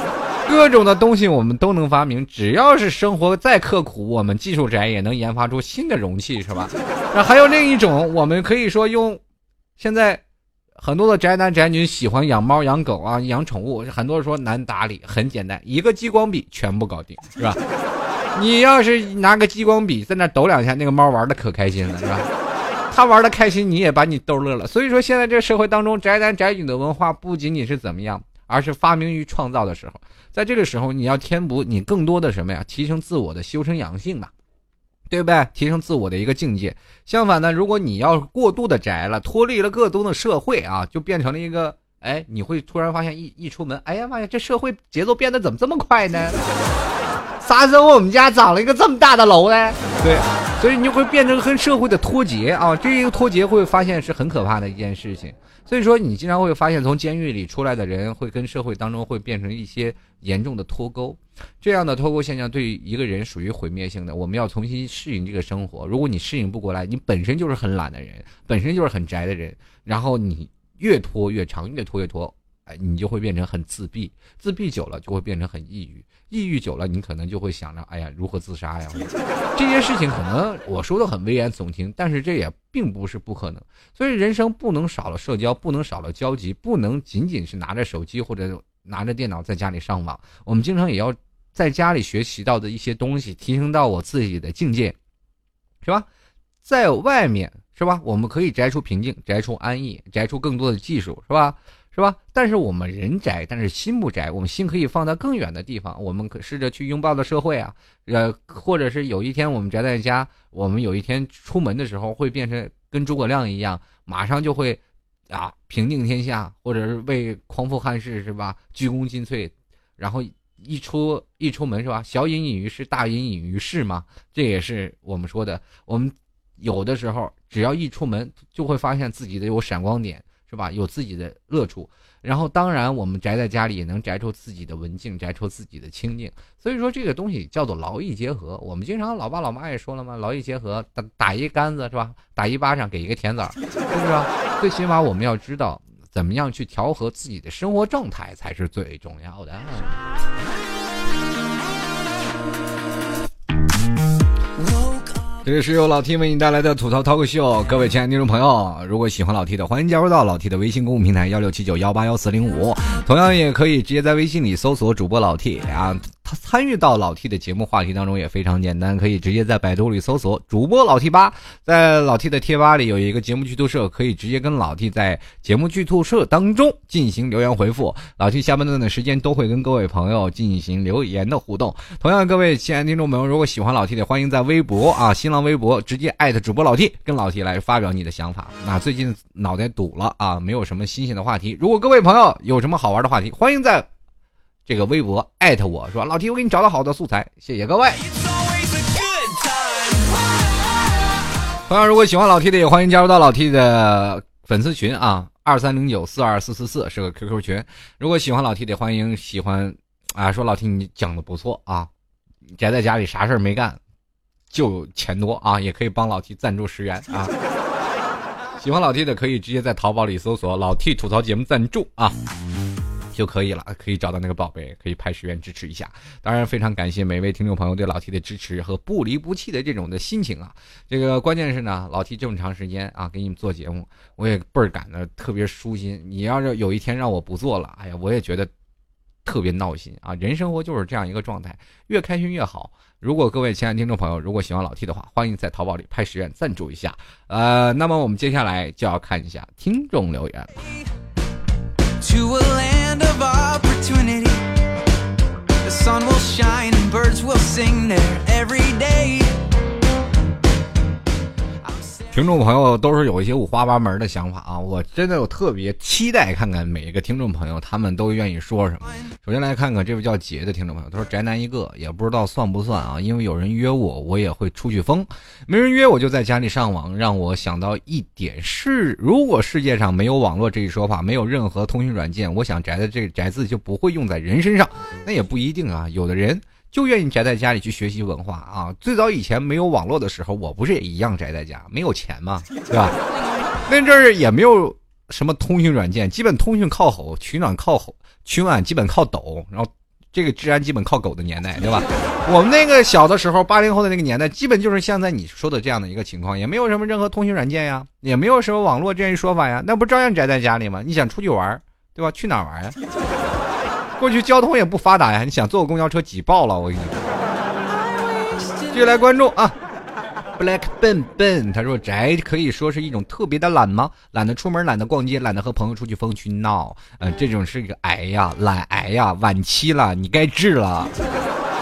各种的东西我们都能发明。只要是生活再刻苦，我们技术宅也能研发出新的容器，是吧？那还有另一种，我们可以说用。现在很多的宅男宅女喜欢养猫养狗啊，养宠物，很多人说难打理，很简单，一个激光笔全部搞定，是吧？你要是拿个激光笔在那抖两下，那个猫玩的可开心了，是吧？他玩的开心，你也把你逗乐了。所以说，现在这社会当中，宅男宅女的文化不仅仅是怎么样，而是发明与创造的时候。在这个时候，你要填补你更多的什么呀？提升自我的修身养性吧，对不对？提升自我的一个境界。相反呢，如果你要过度的宅了，脱离了更多的社会啊，就变成了一个哎，你会突然发现一一出门，哎呀妈呀，这社会节奏变得怎么这么快呢？啥时候我们家长了一个这么大的楼呢？对。所以你就会变成跟社会的脱节啊，这一个脱节会发现是很可怕的一件事情。所以说，你经常会发现从监狱里出来的人会跟社会当中会变成一些严重的脱钩，这样的脱钩现象对于一个人属于毁灭性的。我们要重新适应这个生活。如果你适应不过来，你本身就是很懒的人，本身就是很宅的人，然后你越拖越长，越拖越拖，哎，你就会变成很自闭，自闭久了就会变成很抑郁。抑郁久了，你可能就会想着，哎呀，如何自杀呀？这些事情可能我说的很危言耸听，但是这也并不是不可能。所以人生不能少了社交，不能少了交集，不能仅仅是拿着手机或者拿着电脑在家里上网。我们经常也要在家里学习到的一些东西，提升到我自己的境界，是吧？在外面是吧？我们可以摘出平静，摘出安逸，摘出更多的技术，是吧？是吧？但是我们人宅，但是心不宅。我们心可以放在更远的地方。我们可试着去拥抱的社会啊，呃，或者是有一天我们宅在家，我们有一天出门的时候会变成跟诸葛亮一样，马上就会啊平定天下，或者是为匡扶汉室，是吧？鞠躬尽瘁，然后一出一出门是吧？小隐隐于市，大隐隐于市嘛。这也是我们说的。我们有的时候只要一出门，就会发现自己的有闪光点。是吧？有自己的乐处，然后当然我们宅在家里也能宅出自己的文静，宅出自己的清静。所以说这个东西叫做劳逸结合。我们经常老爸老妈也说了嘛，劳逸结合，打打一竿子是吧？打一巴掌给一个甜枣，是不是？最起码我们要知道怎么样去调和自己的生活状态才是最重要的。这里是由老 T 为你带来的吐槽 talk 秀，各位亲爱的听众朋友，如果喜欢老 T 的，欢迎加入到老 T 的微信公众平台幺六七九幺八幺四零五，同样也可以直接在微信里搜索主播老 T 啊。他参与到老 T 的节目话题当中也非常简单，可以直接在百度里搜索主播老 T 八，在老 T 的贴吧里有一个节目剧透社，可以直接跟老 T 在节目剧透社当中进行留言回复。老 T 下半段的时间都会跟各位朋友进行留言的互动。同样，各位亲爱的听众朋友，如果喜欢老 T 的，欢迎在微博啊、新浪微博直接艾特主播老 T，跟老 T 来发表你的想法。那最近脑袋堵了啊，没有什么新鲜的话题。如果各位朋友有什么好玩的话题，欢迎在。这个微博艾特我说老 T，我给你找到好的素材，谢谢各位。同样，如果喜欢老 T 的，也欢迎加入到老 T 的粉丝群啊，二三零九四二四四四是个 QQ 群。如果喜欢老 T 的，欢迎喜欢啊，说老 T 你讲的不错啊，宅在家里啥事儿没干，就钱多啊，也可以帮老 T 赞助十元啊。喜欢老 T 的可以直接在淘宝里搜索“老 T 吐槽节目赞助”啊。就可以了，可以找到那个宝贝，可以拍十元支持一下。当然，非常感谢每位听众朋友对老 T 的支持和不离不弃的这种的心情啊。这个关键是呢，老 T 这么长时间啊给你们做节目，我也倍儿感的特别舒心。你要是有一天让我不做了，哎呀，我也觉得特别闹心啊。人生活就是这样一个状态，越开心越好。如果各位亲爱的听众朋友如果喜欢老 T 的话，欢迎在淘宝里拍十元赞助一下。呃，那么我们接下来就要看一下听众留言。to a land of opportunity. The sun will shine and birds will sing there every day. 听众朋友都是有一些五花八门的想法啊，我真的有特别期待看看每一个听众朋友他们都愿意说什么。首先来看看这位叫杰的听众朋友，他说宅男一个，也不知道算不算啊，因为有人约我，我也会出去疯；没人约我就在家里上网。让我想到一点是，如果世界上没有网络这一说法，没有任何通讯软件，我想宅的这宅字就不会用在人身上。那也不一定啊，有的人。就愿意宅在家里去学习文化啊！最早以前没有网络的时候，我不是也一样宅在家，没有钱嘛，对吧？那阵儿也没有什么通讯软件，基本通讯靠吼，取暖靠吼，取暖基本靠抖，然后这个治安基本靠狗的年代，对吧？我们那个小的时候，八零后的那个年代，基本就是像在你说的这样的一个情况，也没有什么任何通讯软件呀，也没有什么网络这样一说法呀，那不照样宅在家里吗？你想出去玩，对吧？去哪玩呀？过去交通也不发达呀，你想坐个公交车挤爆了，我跟你说。继续来关注啊，Black Ben Ben，他说宅可以说是一种特别的懒吗？懒得出门，懒得逛街，懒得和朋友出去疯去闹，嗯，这种是一个癌呀，懒癌呀，晚期了，你该治了，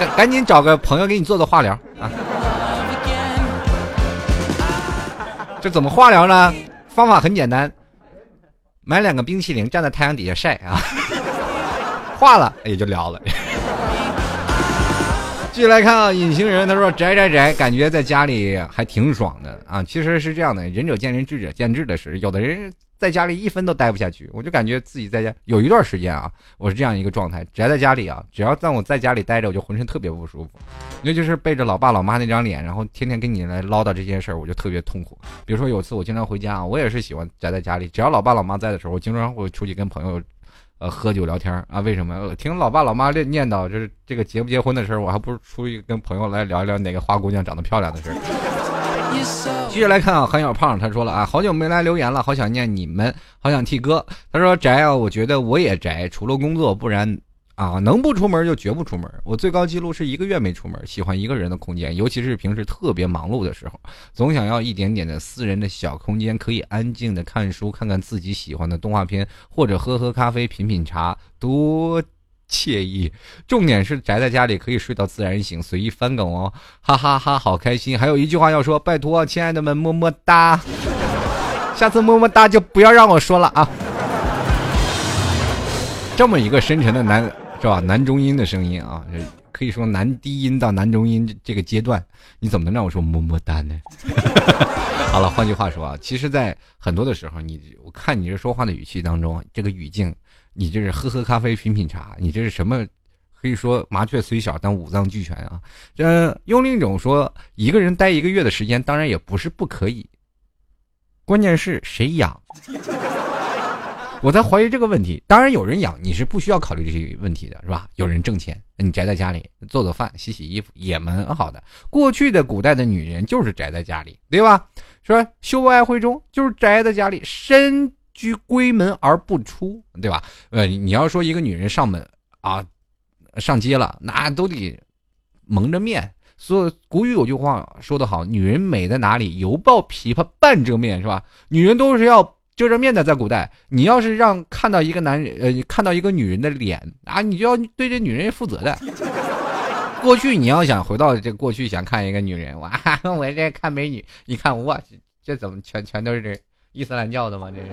赶赶紧找个朋友给你做做化疗啊。这怎么化疗呢？方法很简单，买两个冰淇淋，站在太阳底下晒啊。挂了也就聊了。继续来看啊，隐形人他说宅宅宅，感觉在家里还挺爽的啊。其实是这样的，仁者见仁，智者见智的是，有的人在家里一分都待不下去。我就感觉自己在家有一段时间啊，我是这样一个状态，宅在家里啊，只要在我在家里待着，我就浑身特别不舒服。尤其是背着老爸老妈那张脸，然后天天跟你来唠叨这件事儿，我就特别痛苦。比如说有次我经常回家啊，我也是喜欢宅在家里，只要老爸老妈在的时候，我经常会出去跟朋友。呃，喝酒聊天啊？为什么？听老爸老妈念念叨，就是这个结不结婚的事儿，我还不如出去跟朋友来聊一聊哪个花姑娘长得漂亮的事儿。接着来看啊，韩小胖他说了啊，好久没来留言了，好想念你们，好想替哥。他说宅啊，我觉得我也宅，除了工作，不然。啊，能不出门就绝不出门。我最高记录是一个月没出门，喜欢一个人的空间，尤其是平时特别忙碌的时候，总想要一点点的私人的小空间，可以安静的看书，看看自己喜欢的动画片，或者喝喝咖啡，品品茶，多惬意。重点是宅在家里可以睡到自然醒，随意翻梗哦，哈哈哈，好开心。还有一句话要说，拜托亲爱的们，么么哒。下次么么哒就不要让我说了啊。这么一个深沉的男。是吧？男中音的声音啊，可以说男低音到男中音这个阶段，你怎么能让我说么么哒呢？好了，换句话说啊，其实，在很多的时候，你我看你这说话的语气当中，这个语境，你这是喝喝咖啡、品品茶，你这是什么？可以说麻雀虽小，但五脏俱全啊。这用另一种说，一个人待一个月的时间，当然也不是不可以，关键是谁养。我在怀疑这个问题。当然有人养，你是不需要考虑这些问题的，是吧？有人挣钱，你宅在家里做做饭、洗洗衣服也蛮好的。过去的古代的女人就是宅在家里，对吧？说秀外慧中就是宅在家里，深居闺门而不出，对吧？呃，你要说一个女人上门啊，上街了，那都得蒙着面。所以古语有句话说得好：“女人美在哪里？犹抱琵琶半遮面，是吧？”女人都是要。遮着面的，在古代，你要是让看到一个男人，呃，看到一个女人的脸啊，你就要对这女人负责的。过去你要想回到这过去，想看一个女人，哇，我这看美女，一看我这怎么全全都是这伊斯兰教的吗？这是，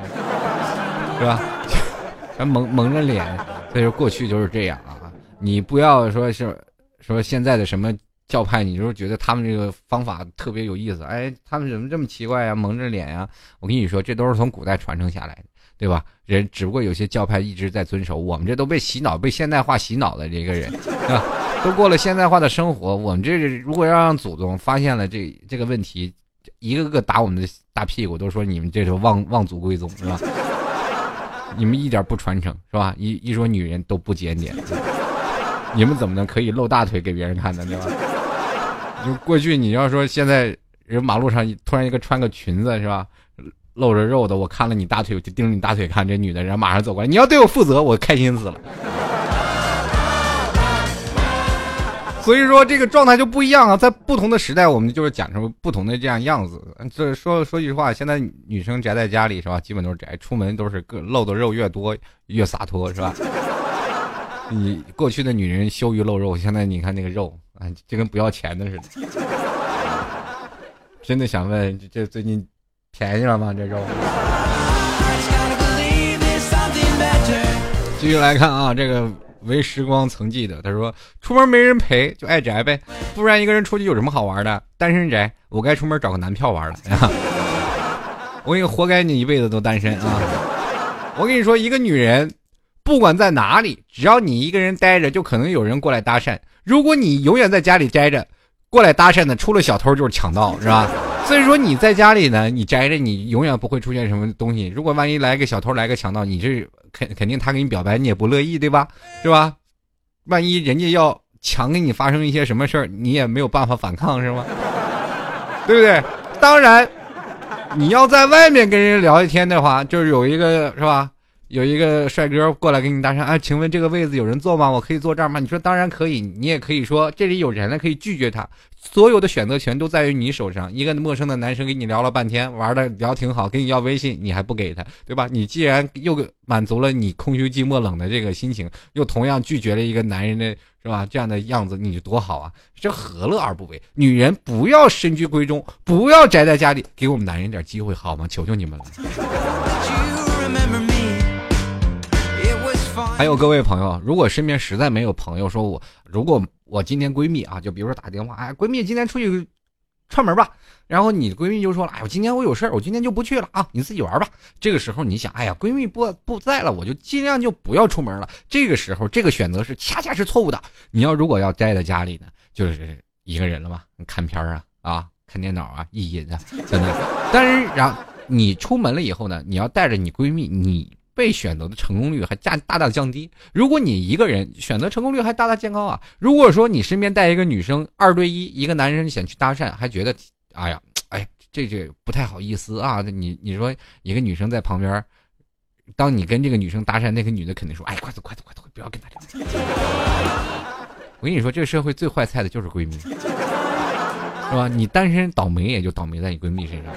是吧？全蒙蒙着脸，所以说过去就是这样啊。你不要说是说现在的什么。教派，你就是觉得他们这个方法特别有意思？哎，他们怎么这么奇怪呀？蒙着脸呀？我跟你说，这都是从古代传承下来的，对吧？人只不过有些教派一直在遵守，我们这都被洗脑、被现代化洗脑的这个人，啊，都过了现代化的生活。我们这如果要让祖宗发现了这这个问题，一个个打我们的大屁股，都说你们这是忘忘祖归宗，是吧？你们一点不传承，是吧？一一说女人都不检点，你们怎么能可以露大腿给别人看呢？对吧？就过去，你要说现在人马路上突然一个穿个裙子是吧，露着肉的，我看了你大腿，我就盯着你大腿看，这女的人马上走过来，你要对我负责，我开心死了。所以说这个状态就不一样啊，在不同的时代，我们就是讲成不同的这样样子。这说说句实话，现在女生宅在家里是吧，基本都是宅，出门都是个露的肉越多越洒脱是吧？你过去的女人羞于露肉，现在你看那个肉。就跟不要钱的似的，真的想问，这这最近便宜了吗？这肉。继续来看啊，这个为时光曾记得，他说出门没人陪就爱宅呗，不然一个人出去有什么好玩的？单身宅，我该出门找个男票玩了。我跟你活该，你一辈子都单身啊！我跟你说，一个女人不管在哪里，只要你一个人待着，就可能有人过来搭讪。如果你永远在家里宅着，过来搭讪的，除了小偷就是强盗，是吧？所以说你在家里呢，你宅着，你永远不会出现什么东西。如果万一来个小偷，来个强盗，你这肯肯定他给你表白，你也不乐意，对吧？是吧？万一人家要强跟你发生一些什么事儿，你也没有办法反抗，是吗？对不对？当然，你要在外面跟人聊一天的话，就是有一个是吧？有一个帅哥过来跟你搭讪，啊，请问这个位子有人坐吗？我可以坐这儿吗？你说当然可以，你也可以说这里有人了，可以拒绝他。所有的选择权都在于你手上。一个陌生的男生跟你聊了半天，玩的聊挺好，跟你要微信，你还不给他，对吧？你既然又满足了你空虚寂寞冷的这个心情，又同样拒绝了一个男人的是吧？这样的样子，你多好啊！这何乐而不为？女人不要深居闺中，不要宅在家里，给我们男人点机会好吗？求求你们了。还有各位朋友，如果身边实在没有朋友，说我如果我今天闺蜜啊，就比如说打电话，哎，闺蜜今天出去串门吧，然后你闺蜜就说了，哎，我今天我有事儿，我今天就不去了啊，你自己玩吧。这个时候你想，哎呀，闺蜜不不在了，我就尽量就不要出门了。这个时候这个选择是恰恰是错误的。你要如果要待在家里呢，就是一个人了嘛，看片啊啊，看电脑啊，意淫啊，真的。但是然后你出门了以后呢，你要带着你闺蜜，你。被选择的成功率还降大大降低。如果你一个人选择成功率还大大降高啊！如果说你身边带一个女生，二对一，一个男生想去搭讪，还觉得，哎呀，哎，这这不太好意思啊！你你说一个女生在旁边，当你跟这个女生搭讪，那个女的肯定说，哎，快走快走快走，不要跟他聊。我跟你说，这个社会最坏菜的就是闺蜜，是吧？你单身倒霉也就倒霉在你闺蜜身上。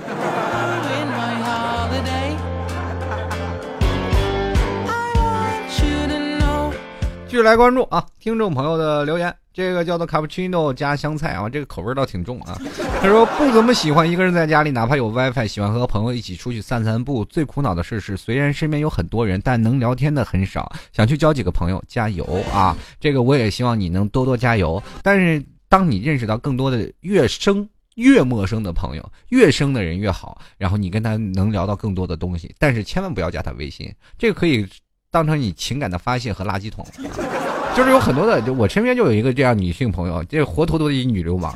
续来关注啊，听众朋友的留言，这个叫做卡布奇诺加香菜啊，这个口味倒挺重啊。他说不怎么喜欢一个人在家里，哪怕有 WiFi，喜欢和朋友一起出去散散步。最苦恼的事是，虽然身边有很多人，但能聊天的很少。想去交几个朋友，加油啊！这个我也希望你能多多加油。但是当你认识到更多的越生越陌生的朋友，越生的人越好，然后你跟他能聊到更多的东西，但是千万不要加他微信，这个可以。当成你情感的发泄和垃圾桶，就是有很多的，就我身边就有一个这样女性朋友，这活脱脱的一女流氓。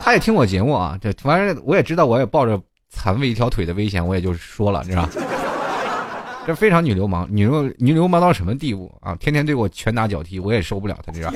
她也听我节目啊，这反正我也知道，我也抱着残废一条腿的危险，我也就说了，知道吧？这非常女流氓，女流女流氓到什么地步啊？天天对我拳打脚踢，我也受不了她，这样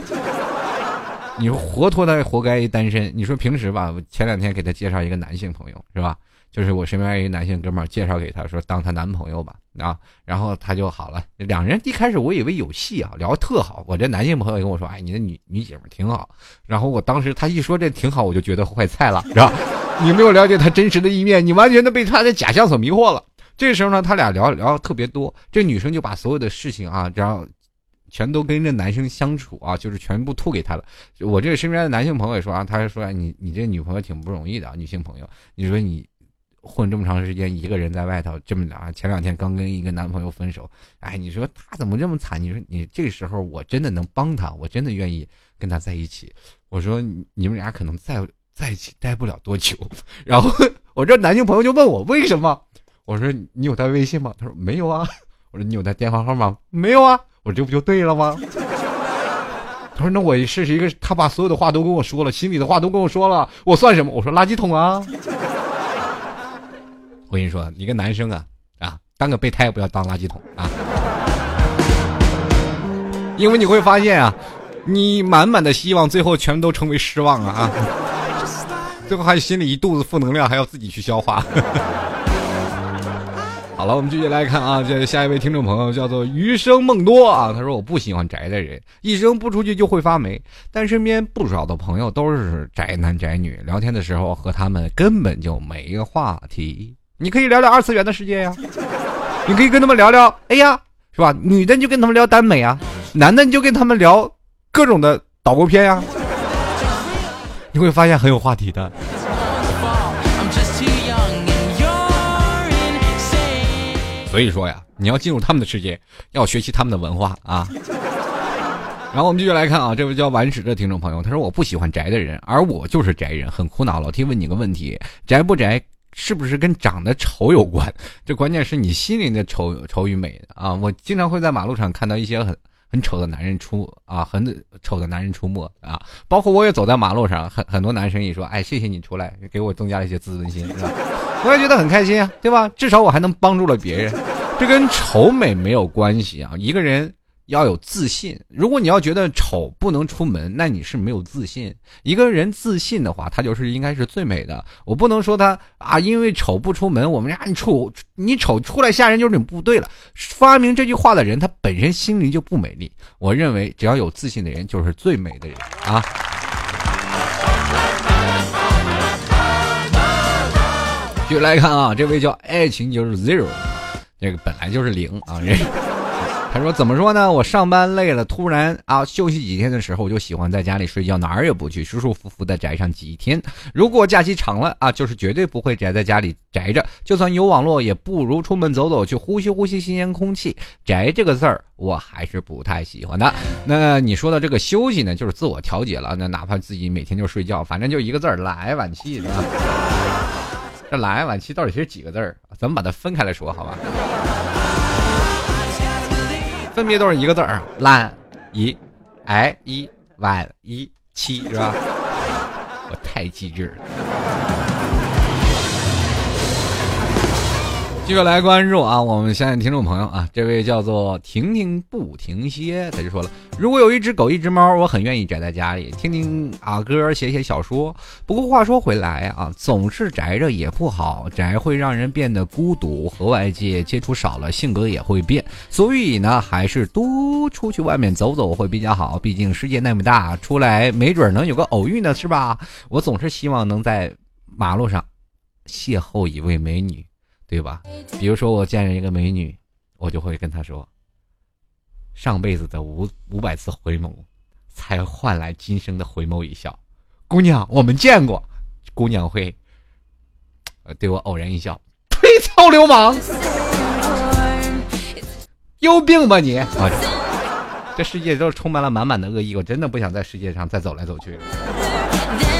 你说活脱的活该单身。你说平时吧，前两天给她介绍一个男性朋友，是吧？就是我身边一个男性哥们介绍给她说当她男朋友吧。啊，然后他就好了。两人一开始我以为有戏啊，聊特好。我这男性朋友跟我说：“哎，你的女女姐们挺好。”然后我当时他一说这挺好，我就觉得坏菜了，是吧？你没有了解他真实的一面，你完全的被他的假象所迷惑了。这时候呢，他俩聊聊特别多，这女生就把所有的事情啊，然后全都跟这男生相处啊，就是全部吐给他了。我这身边的男性朋友也说啊，他说：“你你这女朋友挺不容易的啊，女性朋友，你说你。”混这么长时间，一个人在外头这么俩，前两天刚跟一个男朋友分手，哎，你说他怎么这么惨？你说你这个时候我真的能帮他，我真的愿意跟他在一起。我说你们俩可能在在一起待不了多久。然后我这男性朋友就问我为什么？我说你有他微信吗？他说没有啊。我说你有他电话号码没有啊。我这不就对了吗？他说那我试试一个，他把所有的话都跟我说了，心里的话都跟我说了，我算什么？我说垃圾桶啊。我跟你说，一个男生啊啊，当个备胎不要当垃圾桶啊，因为你会发现啊，你满满的希望最后全都成为失望啊啊，最后还心里一肚子负能量，还要自己去消化。好了，我们继续来看啊，这下一位听众朋友叫做余生梦多啊，他说我不喜欢宅的人，一生不出去就会发霉，但身边不少的朋友都是宅男宅女，聊天的时候和他们根本就没话题。你可以聊聊二次元的世界呀，你可以跟他们聊聊，哎呀，是吧？女的就跟他们聊耽美啊，男的你就跟他们聊各种的导播片呀，你会发现很有话题的。所以说呀，你要进入他们的世界，要学习他们的文化啊。然后我们继续来看啊，这位叫顽石的听众朋友，他说我不喜欢宅的人，而我就是宅人，很苦恼。老提问你个问题，宅不宅是不是跟长得丑有关？这关键是你心灵的丑丑与美啊！我经常会在马路上看到一些很很丑的男人出啊，很丑的男人出没啊，包括我也走在马路上，很很多男生也说，哎，谢谢你出来，给我增加了一些自尊心，是吧？我也觉得很开心啊，对吧？至少我还能帮助了别人，这跟丑美没有关系啊，一个人。要有自信。如果你要觉得丑不能出门，那你是没有自信。一个人自信的话，他就是应该是最美的。我不能说他啊，因为丑不出门。我们家你丑，你丑出来吓人就是你不对了。发明这句话的人，他本身心灵就不美丽。我认为，只要有自信的人，就是最美的人啊。继续来看啊，这位叫爱情就是 zero，这个本来就是零啊。他说：“怎么说呢？我上班累了，突然啊休息几天的时候，我就喜欢在家里睡觉，哪儿也不去，舒舒服服的宅上几天。如果假期长了啊，就是绝对不会宅在家里宅着，就算有网络，也不如出门走走，去呼吸呼吸新鲜空气。宅这个字儿，我还是不太喜欢的。那你说的这个休息呢，就是自我调节了。那哪怕自己每天就睡觉，反正就一个字儿，懒晚期，是吧？这懒晚期到底是几个字儿？咱们把它分开来说，好吧？”分别都是一个字儿，烂，一，矮一，晚一，七，是吧？我太机智了。继续来关注啊，我们现在听众朋友啊，这位叫做婷婷不停歇，他就说了，如果有一只狗一只猫，我很愿意宅在家里听听啊歌，写写小说。不过话说回来啊，总是宅着也不好，宅会让人变得孤独，和外界接触少了，性格也会变。所以呢，还是多出去外面走走会比较好，毕竟世界那么大，出来没准能有个偶遇呢，是吧？我总是希望能在马路上邂逅一位美女。对吧？比如说我见着一个美女，我就会跟她说：“上辈子的五五百次回眸，才换来今生的回眸一笑。”姑娘，我们见过。姑娘会对我偶然一笑：“呸！臭流氓，有病吧你！”啊，这世界都充满了满满的恶意，我真的不想在世界上再走来走去了。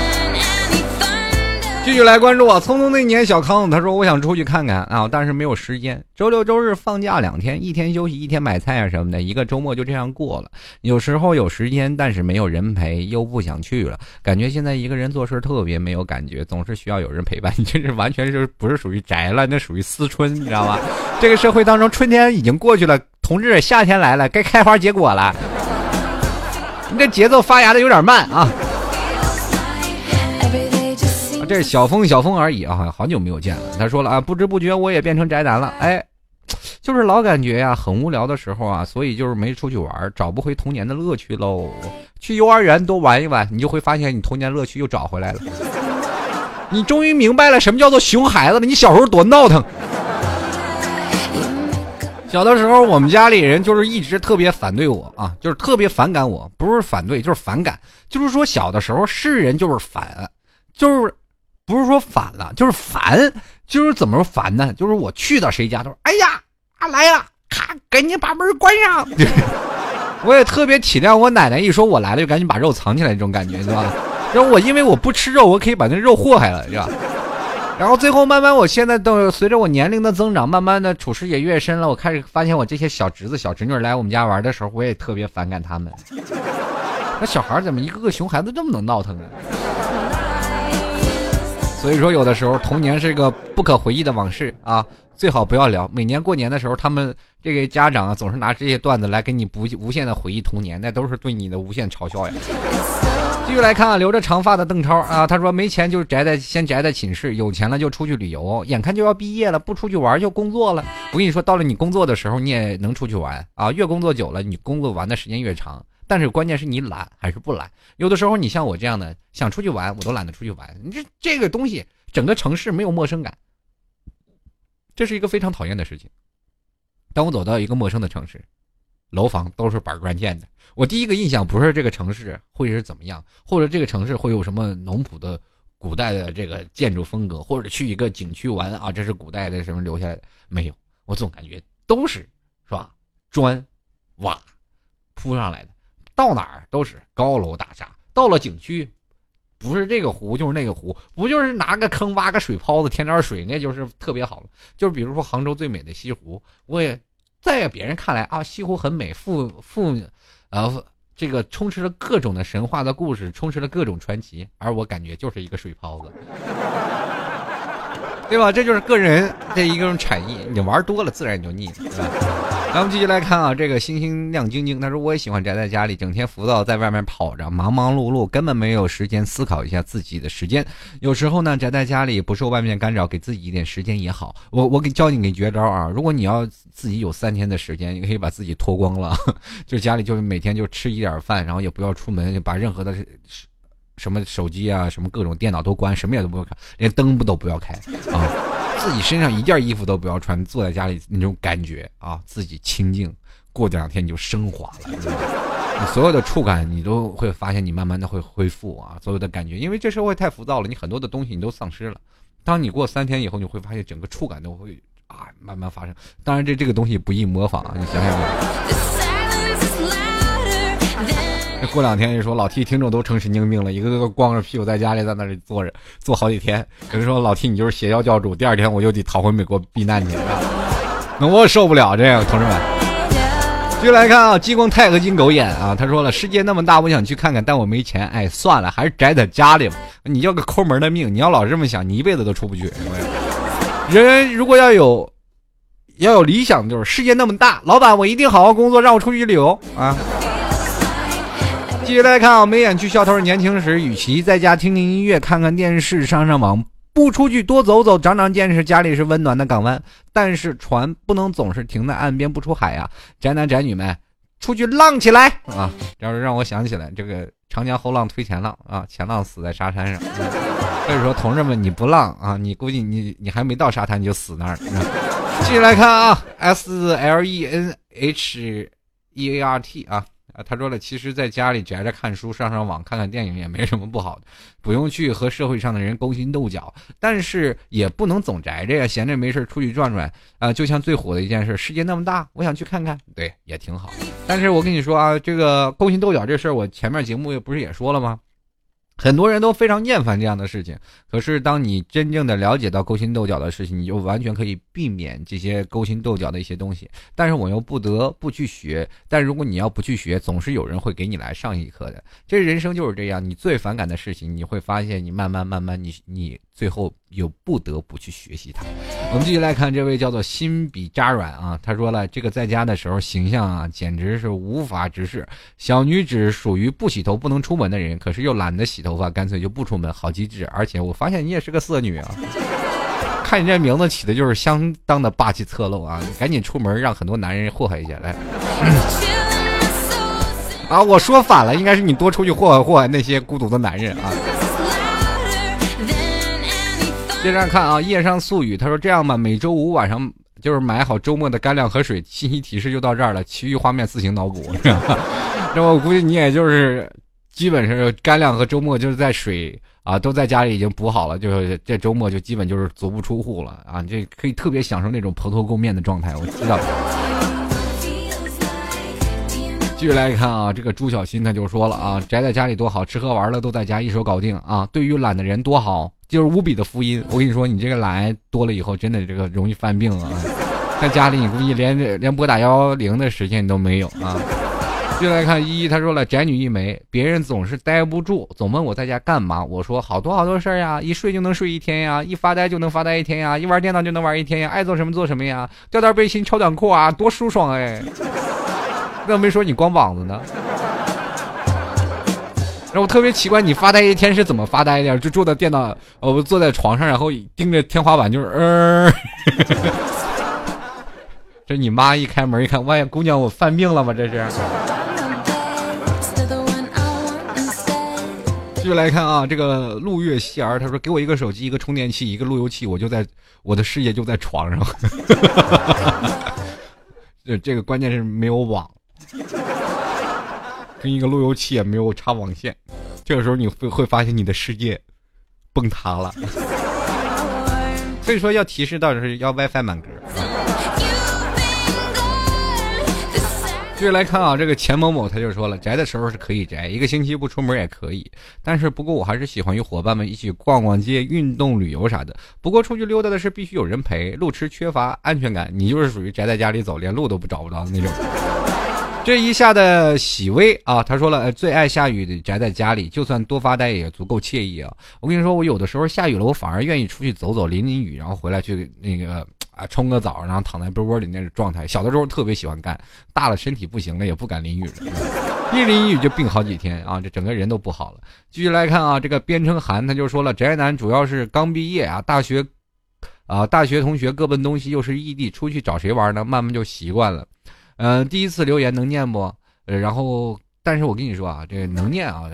继续来关注啊！匆匆那年，小康他说：“我想出去看看啊，但是没有时间。周六周日放假两天，一天休息，一天买菜啊什么的，一个周末就这样过了。有时候有时间，但是没有人陪，又不想去了。感觉现在一个人做事特别没有感觉，总是需要有人陪伴。你这是完全是不是属于宅了？那属于思春，你知道吗？这个社会当中，春天已经过去了，同志，夏天来了，该开花结果了。你这节奏发芽的有点慢啊。”这是小风，小风而已啊！好久没有见了。他说了啊，不知不觉我也变成宅男了。哎，就是老感觉呀，很无聊的时候啊，所以就是没出去玩，找不回童年的乐趣喽。去幼儿园多玩一玩，你就会发现你童年乐趣又找回来了。你终于明白了什么叫做熊孩子了。你小时候多闹腾。小的时候，我们家里人就是一直特别反对我啊，就是特别反感我，不是反对就是反感，就是说小的时候是人就是反，就是。不是说烦了，就是烦，就是怎么说烦呢？就是我去到谁家都说：“哎呀，啊来了，咔，赶紧把门关上。”我也特别体谅我奶奶，一说我来了就赶紧把肉藏起来，这种感觉，是吧？然后我因为我不吃肉，我可以把那肉祸害了，是吧？然后最后慢慢，我现在都随着我年龄的增长，慢慢的处事也越深了。我开始发现，我这些小侄子、小侄女来我们家玩的时候，我也特别反感他们。那小孩怎么一个个熊孩子这么能闹腾啊？所以说，有的时候童年是个不可回忆的往事啊，最好不要聊。每年过年的时候，他们这个家长啊，总是拿这些段子来给你不无限的回忆童年，那都是对你的无限嘲笑呀。继续来看啊，留着长发的邓超啊，他说没钱就宅在先宅在寝室，有钱了就出去旅游。眼看就要毕业了，不出去玩就工作了。我跟你说，到了你工作的时候，你也能出去玩啊。越工作久了，你工作玩的时间越长。但是关键是你懒还是不懒？有的时候你像我这样的想出去玩，我都懒得出去玩。你这这个东西，整个城市没有陌生感，这是一个非常讨厌的事情。当我走到一个陌生的城市，楼房都是板砖建的，我第一个印象不是这个城市会是怎么样，或者这个城市会有什么农圃的古代的这个建筑风格，或者去一个景区玩啊，这是古代的什么留下来的没有？我总感觉都是是吧？砖瓦铺上来的，到哪儿都是高楼大厦。到了景区，不是这个湖就是那个湖，不就是拿个坑挖个水泡子填点水，那就是特别好了。就是比如说杭州最美的西湖，我也在别人看来啊，西湖很美，富富，呃，这个充斥着各种的神话的故事，充斥着各种传奇，而我感觉就是一个水泡子。对吧？这就是个人这一种产业，你玩多了自然你就腻了。咱们继续来看啊，这个星星亮晶晶，他说我也喜欢宅在家里，整天浮躁在外面跑着，忙忙碌碌，根本没有时间思考一下自己的时间。有时候呢，宅在家里不受外面干扰，给自己一点时间也好。我我给教你个绝招啊，如果你要自己有三天的时间，你可以把自己脱光了，就家里就是每天就吃一点饭，然后也不要出门，把任何的。什么手机啊，什么各种电脑都关，什么也都不要看，连灯不都不要开啊！自己身上一件衣服都不要穿，坐在家里那种感觉啊，自己清静，过两天你就升华了。你所有的触感，你都会发现你慢慢的会恢复啊，所有的感觉，因为这社会太浮躁了，你很多的东西你都丧失了。当你过三天以后，你会发现整个触感都会啊慢慢发生。当然这这个东西不易模仿啊，你想想。过两天就说老 T 听众都成神经病了，一个个光着屁股在家里在那里坐着坐好几天。有人说老 T 你就是邪教教主，第二天我就得逃回美国避难去，那我受不了这样，同志们。继续来看啊，激光钛合金狗眼啊，他说了，世界那么大，我想去看看，但我没钱，哎，算了，还是宅在家里吧。你要个抠门的命，你要老这么想，你一辈子都出不去。人如果要有要有理想，就是世界那么大，老板我一定好好工作，让我出去旅游啊。继续来看啊，眉眼去笑头。年轻时，与其在家听听音乐、看看电视、上上网，不出去多走走、长长见识，家里是温暖的港湾。但是船不能总是停在岸边不出海呀，宅男宅女们，出去浪起来啊！要是让我想起来，这个长江后浪推前浪啊，前浪死在沙滩上。所以说，同志们，你不浪啊，你估计你你还没到沙滩你就死那儿。继续来看啊，S L E N H E A R T 啊。啊，他说了，其实在家里宅着看书、上上网、看看电影也没什么不好的，不用去和社会上的人勾心斗角，但是也不能总宅着呀，闲着没事出去转转啊。就像最火的一件事，世界那么大，我想去看看，对，也挺好。但是我跟你说啊，这个勾心斗角这事儿，我前面节目不是也说了吗？很多人都非常厌烦这样的事情，可是当你真正的了解到勾心斗角的事情，你就完全可以避免这些勾心斗角的一些东西。但是我又不得不去学，但如果你要不去学，总是有人会给你来上一课的。这人生就是这样，你最反感的事情，你会发现你慢慢慢慢，你你最后又不得不去学习它。我们继续来看这位叫做心比扎软啊，他说了，这个在家的时候形象啊，简直是无法直视。小女子属于不洗头不能出门的人，可是又懒得洗。头发干脆就不出门，好机智！而且我发现你也是个色女啊，看你这名字起的就是相当的霸气侧漏啊！你赶紧出门，让很多男人祸害一下来。啊，我说反了，应该是你多出去祸害祸害那些孤独的男人啊！接着看啊，夜上素雨，他说这样吧，每周五晚上就是买好周末的干粮和水，信息提示就到这儿了，其余画面自行脑补。那我估计你也就是。基本上干粮和周末就是在水啊，都在家里已经补好了，就是这周末就基本就是足不出户了啊，这可以特别享受那种蓬头垢面的状态。我知道。继续来看啊，这个朱小新他就说了啊，宅在家里多好，吃喝玩乐都在家一手搞定啊。对于懒的人多好，就是无比的福音。我跟你说，你这个懒多了以后，真的这个容易犯病啊。在家里你估计连连拨打幺幺零的时间你都没有啊。就来看依依，他说了宅女一枚，别人总是待不住，总问我在家干嘛。我说好多好多事儿呀，一睡就能睡一天呀，一发呆就能发呆一天呀，一玩电脑就能玩一天呀，爱做什么做什么呀，吊带背心、超短裤啊，多舒爽哎！那没说你光膀子呢。我特别奇怪，你发呆一天是怎么发呆的？就坐在电脑，呃，坐在床上，然后盯着天花板，就是嗯。这你妈一开门一看，哇，姑娘，我犯病了吗？这是。继续来看啊，这个陆月希儿，他说：“给我一个手机，一个充电器，一个路由器，我就在我的世界就在床上。”这这个关键是没有网，跟一个路由器也没有插网线，这个时候你会会发现你的世界崩塌了。所以说要提示到底是要 WiFi 满格。继续来看啊，这个钱某某他就说了，宅的时候是可以宅，一个星期不出门也可以，但是不过我还是喜欢与伙伴们一起逛逛街、运动、旅游啥的。不过出去溜达的是必须有人陪，路痴缺乏安全感，你就是属于宅在家里走，连路都不找不着的那种。这一下的喜微啊，他说了，最爱下雨的宅在家里，就算多发呆也足够惬意啊。我跟你说，我有的时候下雨了，我反而愿意出去走走，淋淋雨，然后回来去那个。啊，冲个澡，然后躺在被窝里那种状态，小的时候特别喜欢干，大了身体不行了，也不敢淋雨了，一淋雨就病好几天啊，这整个人都不好了。继续来看啊，这个边称寒他就说了，宅男主要是刚毕业啊，大学，啊，大学同学各奔东西，又是异地，出去找谁玩呢？慢慢就习惯了。嗯，第一次留言能念不？呃，然后，但是我跟你说啊，这个能念啊，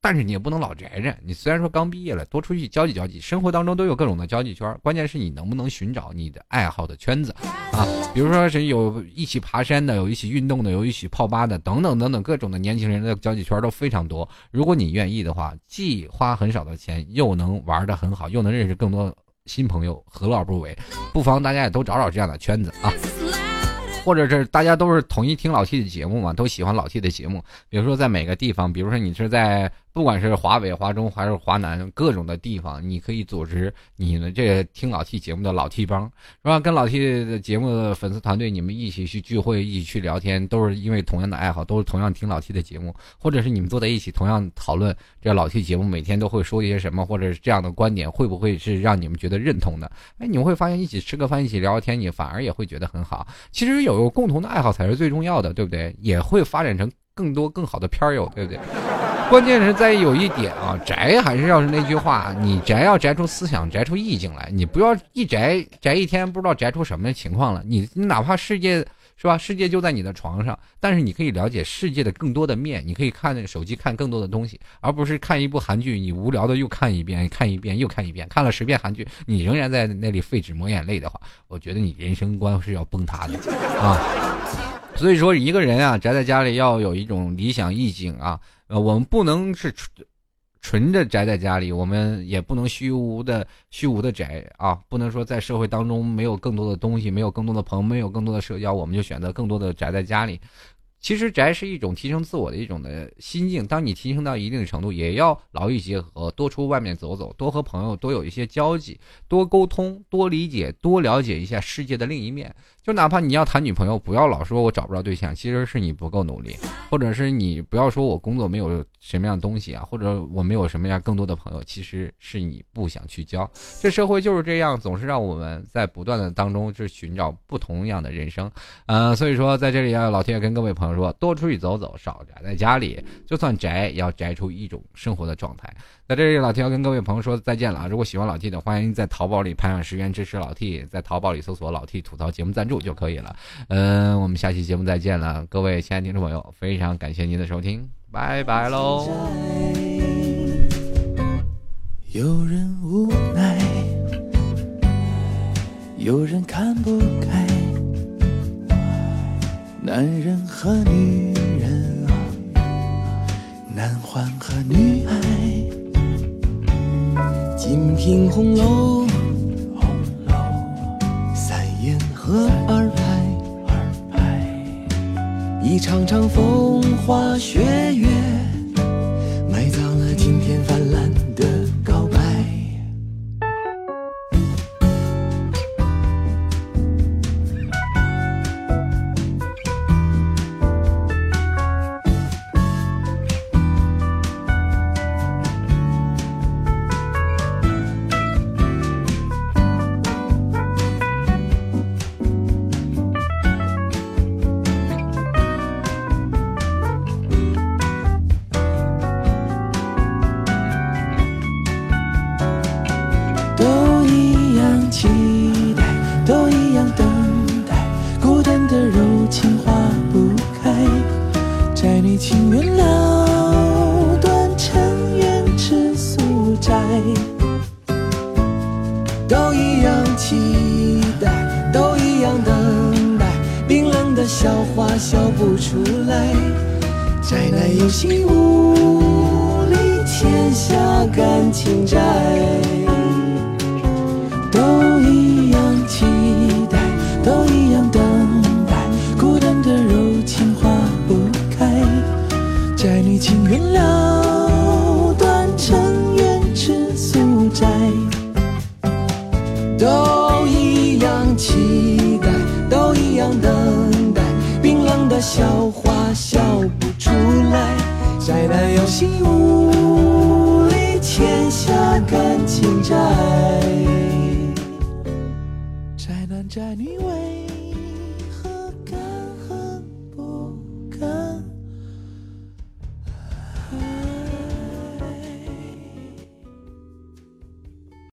但是你也不能老宅着。你虽然说刚毕业了，多出去交际交际，生活当中都有各种的交际圈。关键是你能不能寻找你的爱好的圈子啊？比如说谁有一起爬山的，有一起运动的，有一起泡吧的，等等等等，各种的年轻人的交际圈都非常多。如果你愿意的话，既花很少的钱，又能玩的很好，又能认识更多新朋友，何乐而不为？不妨大家也都找找这样的圈子啊。或者是大家都是统一听老 T 的节目嘛，都喜欢老 T 的节目。比如说在每个地方，比如说你是在。不管是华北、华中还是华南，各种的地方，你可以组织你们这听老 T 节目的老 T 帮，是吧？跟老 T 的节目的粉丝团队，你们一起去聚会，一起去聊天，都是因为同样的爱好，都是同样听老 T 的节目，或者是你们坐在一起，同样讨论这老 T 节目，每天都会说一些什么，或者是这样的观点，会不会是让你们觉得认同的？哎，你们会发现一起吃个饭，一起聊聊天，你反而也会觉得很好。其实有共同的爱好才是最重要的，对不对？也会发展成更多更好的片友，对不对？关键是在有一点啊，宅还是要是那句话，你宅要宅出思想，宅出意境来。你不要一宅宅一天，不知道宅出什么情况了。你哪怕世界是吧，世界就在你的床上，但是你可以了解世界的更多的面。你可以看那个手机看更多的东西，而不是看一部韩剧，你无聊的又看一遍，看一遍又看一遍，看了十遍韩剧，你仍然在那里废纸抹眼泪的话，我觉得你人生观是要崩塌的啊。所以说，一个人啊，宅在家里要有一种理想意境啊。呃，我们不能是纯纯的宅在家里，我们也不能虚无的虚无的宅啊，不能说在社会当中没有更多的东西，没有更多的朋友，没有更多的社交，我们就选择更多的宅在家里。其实宅是一种提升自我的一种的心境，当你提升到一定的程度，也要劳逸结合，多出外面走走，多和朋友多有一些交际，多沟通，多理解，多了解一下世界的另一面。就哪怕你要谈女朋友，不要老说我找不着对象，其实是你不够努力，或者是你不要说我工作没有什么样东西啊，或者我没有什么样更多的朋友，其实是你不想去交。这社会就是这样，总是让我们在不断的当中去寻找不同样的人生。嗯，所以说在这里啊，老天爷跟各位朋友说，多出去走走，少宅在家里，就算宅，也要宅出一种生活的状态。在这里，老 T 要跟各位朋友说再见了啊！如果喜欢老 T 的，欢迎在淘宝里拍上十元支持老 T，在淘宝里搜索“老 T 吐槽节目赞助”就可以了。嗯，我们下期节目再见了，各位亲爱的听众朋友，非常感谢您的收听，拜拜喽！有人无奈，有人看不开，男人和女人啊，男欢和女爱。金瓶红楼，三言和二拍，一场场风花雪月，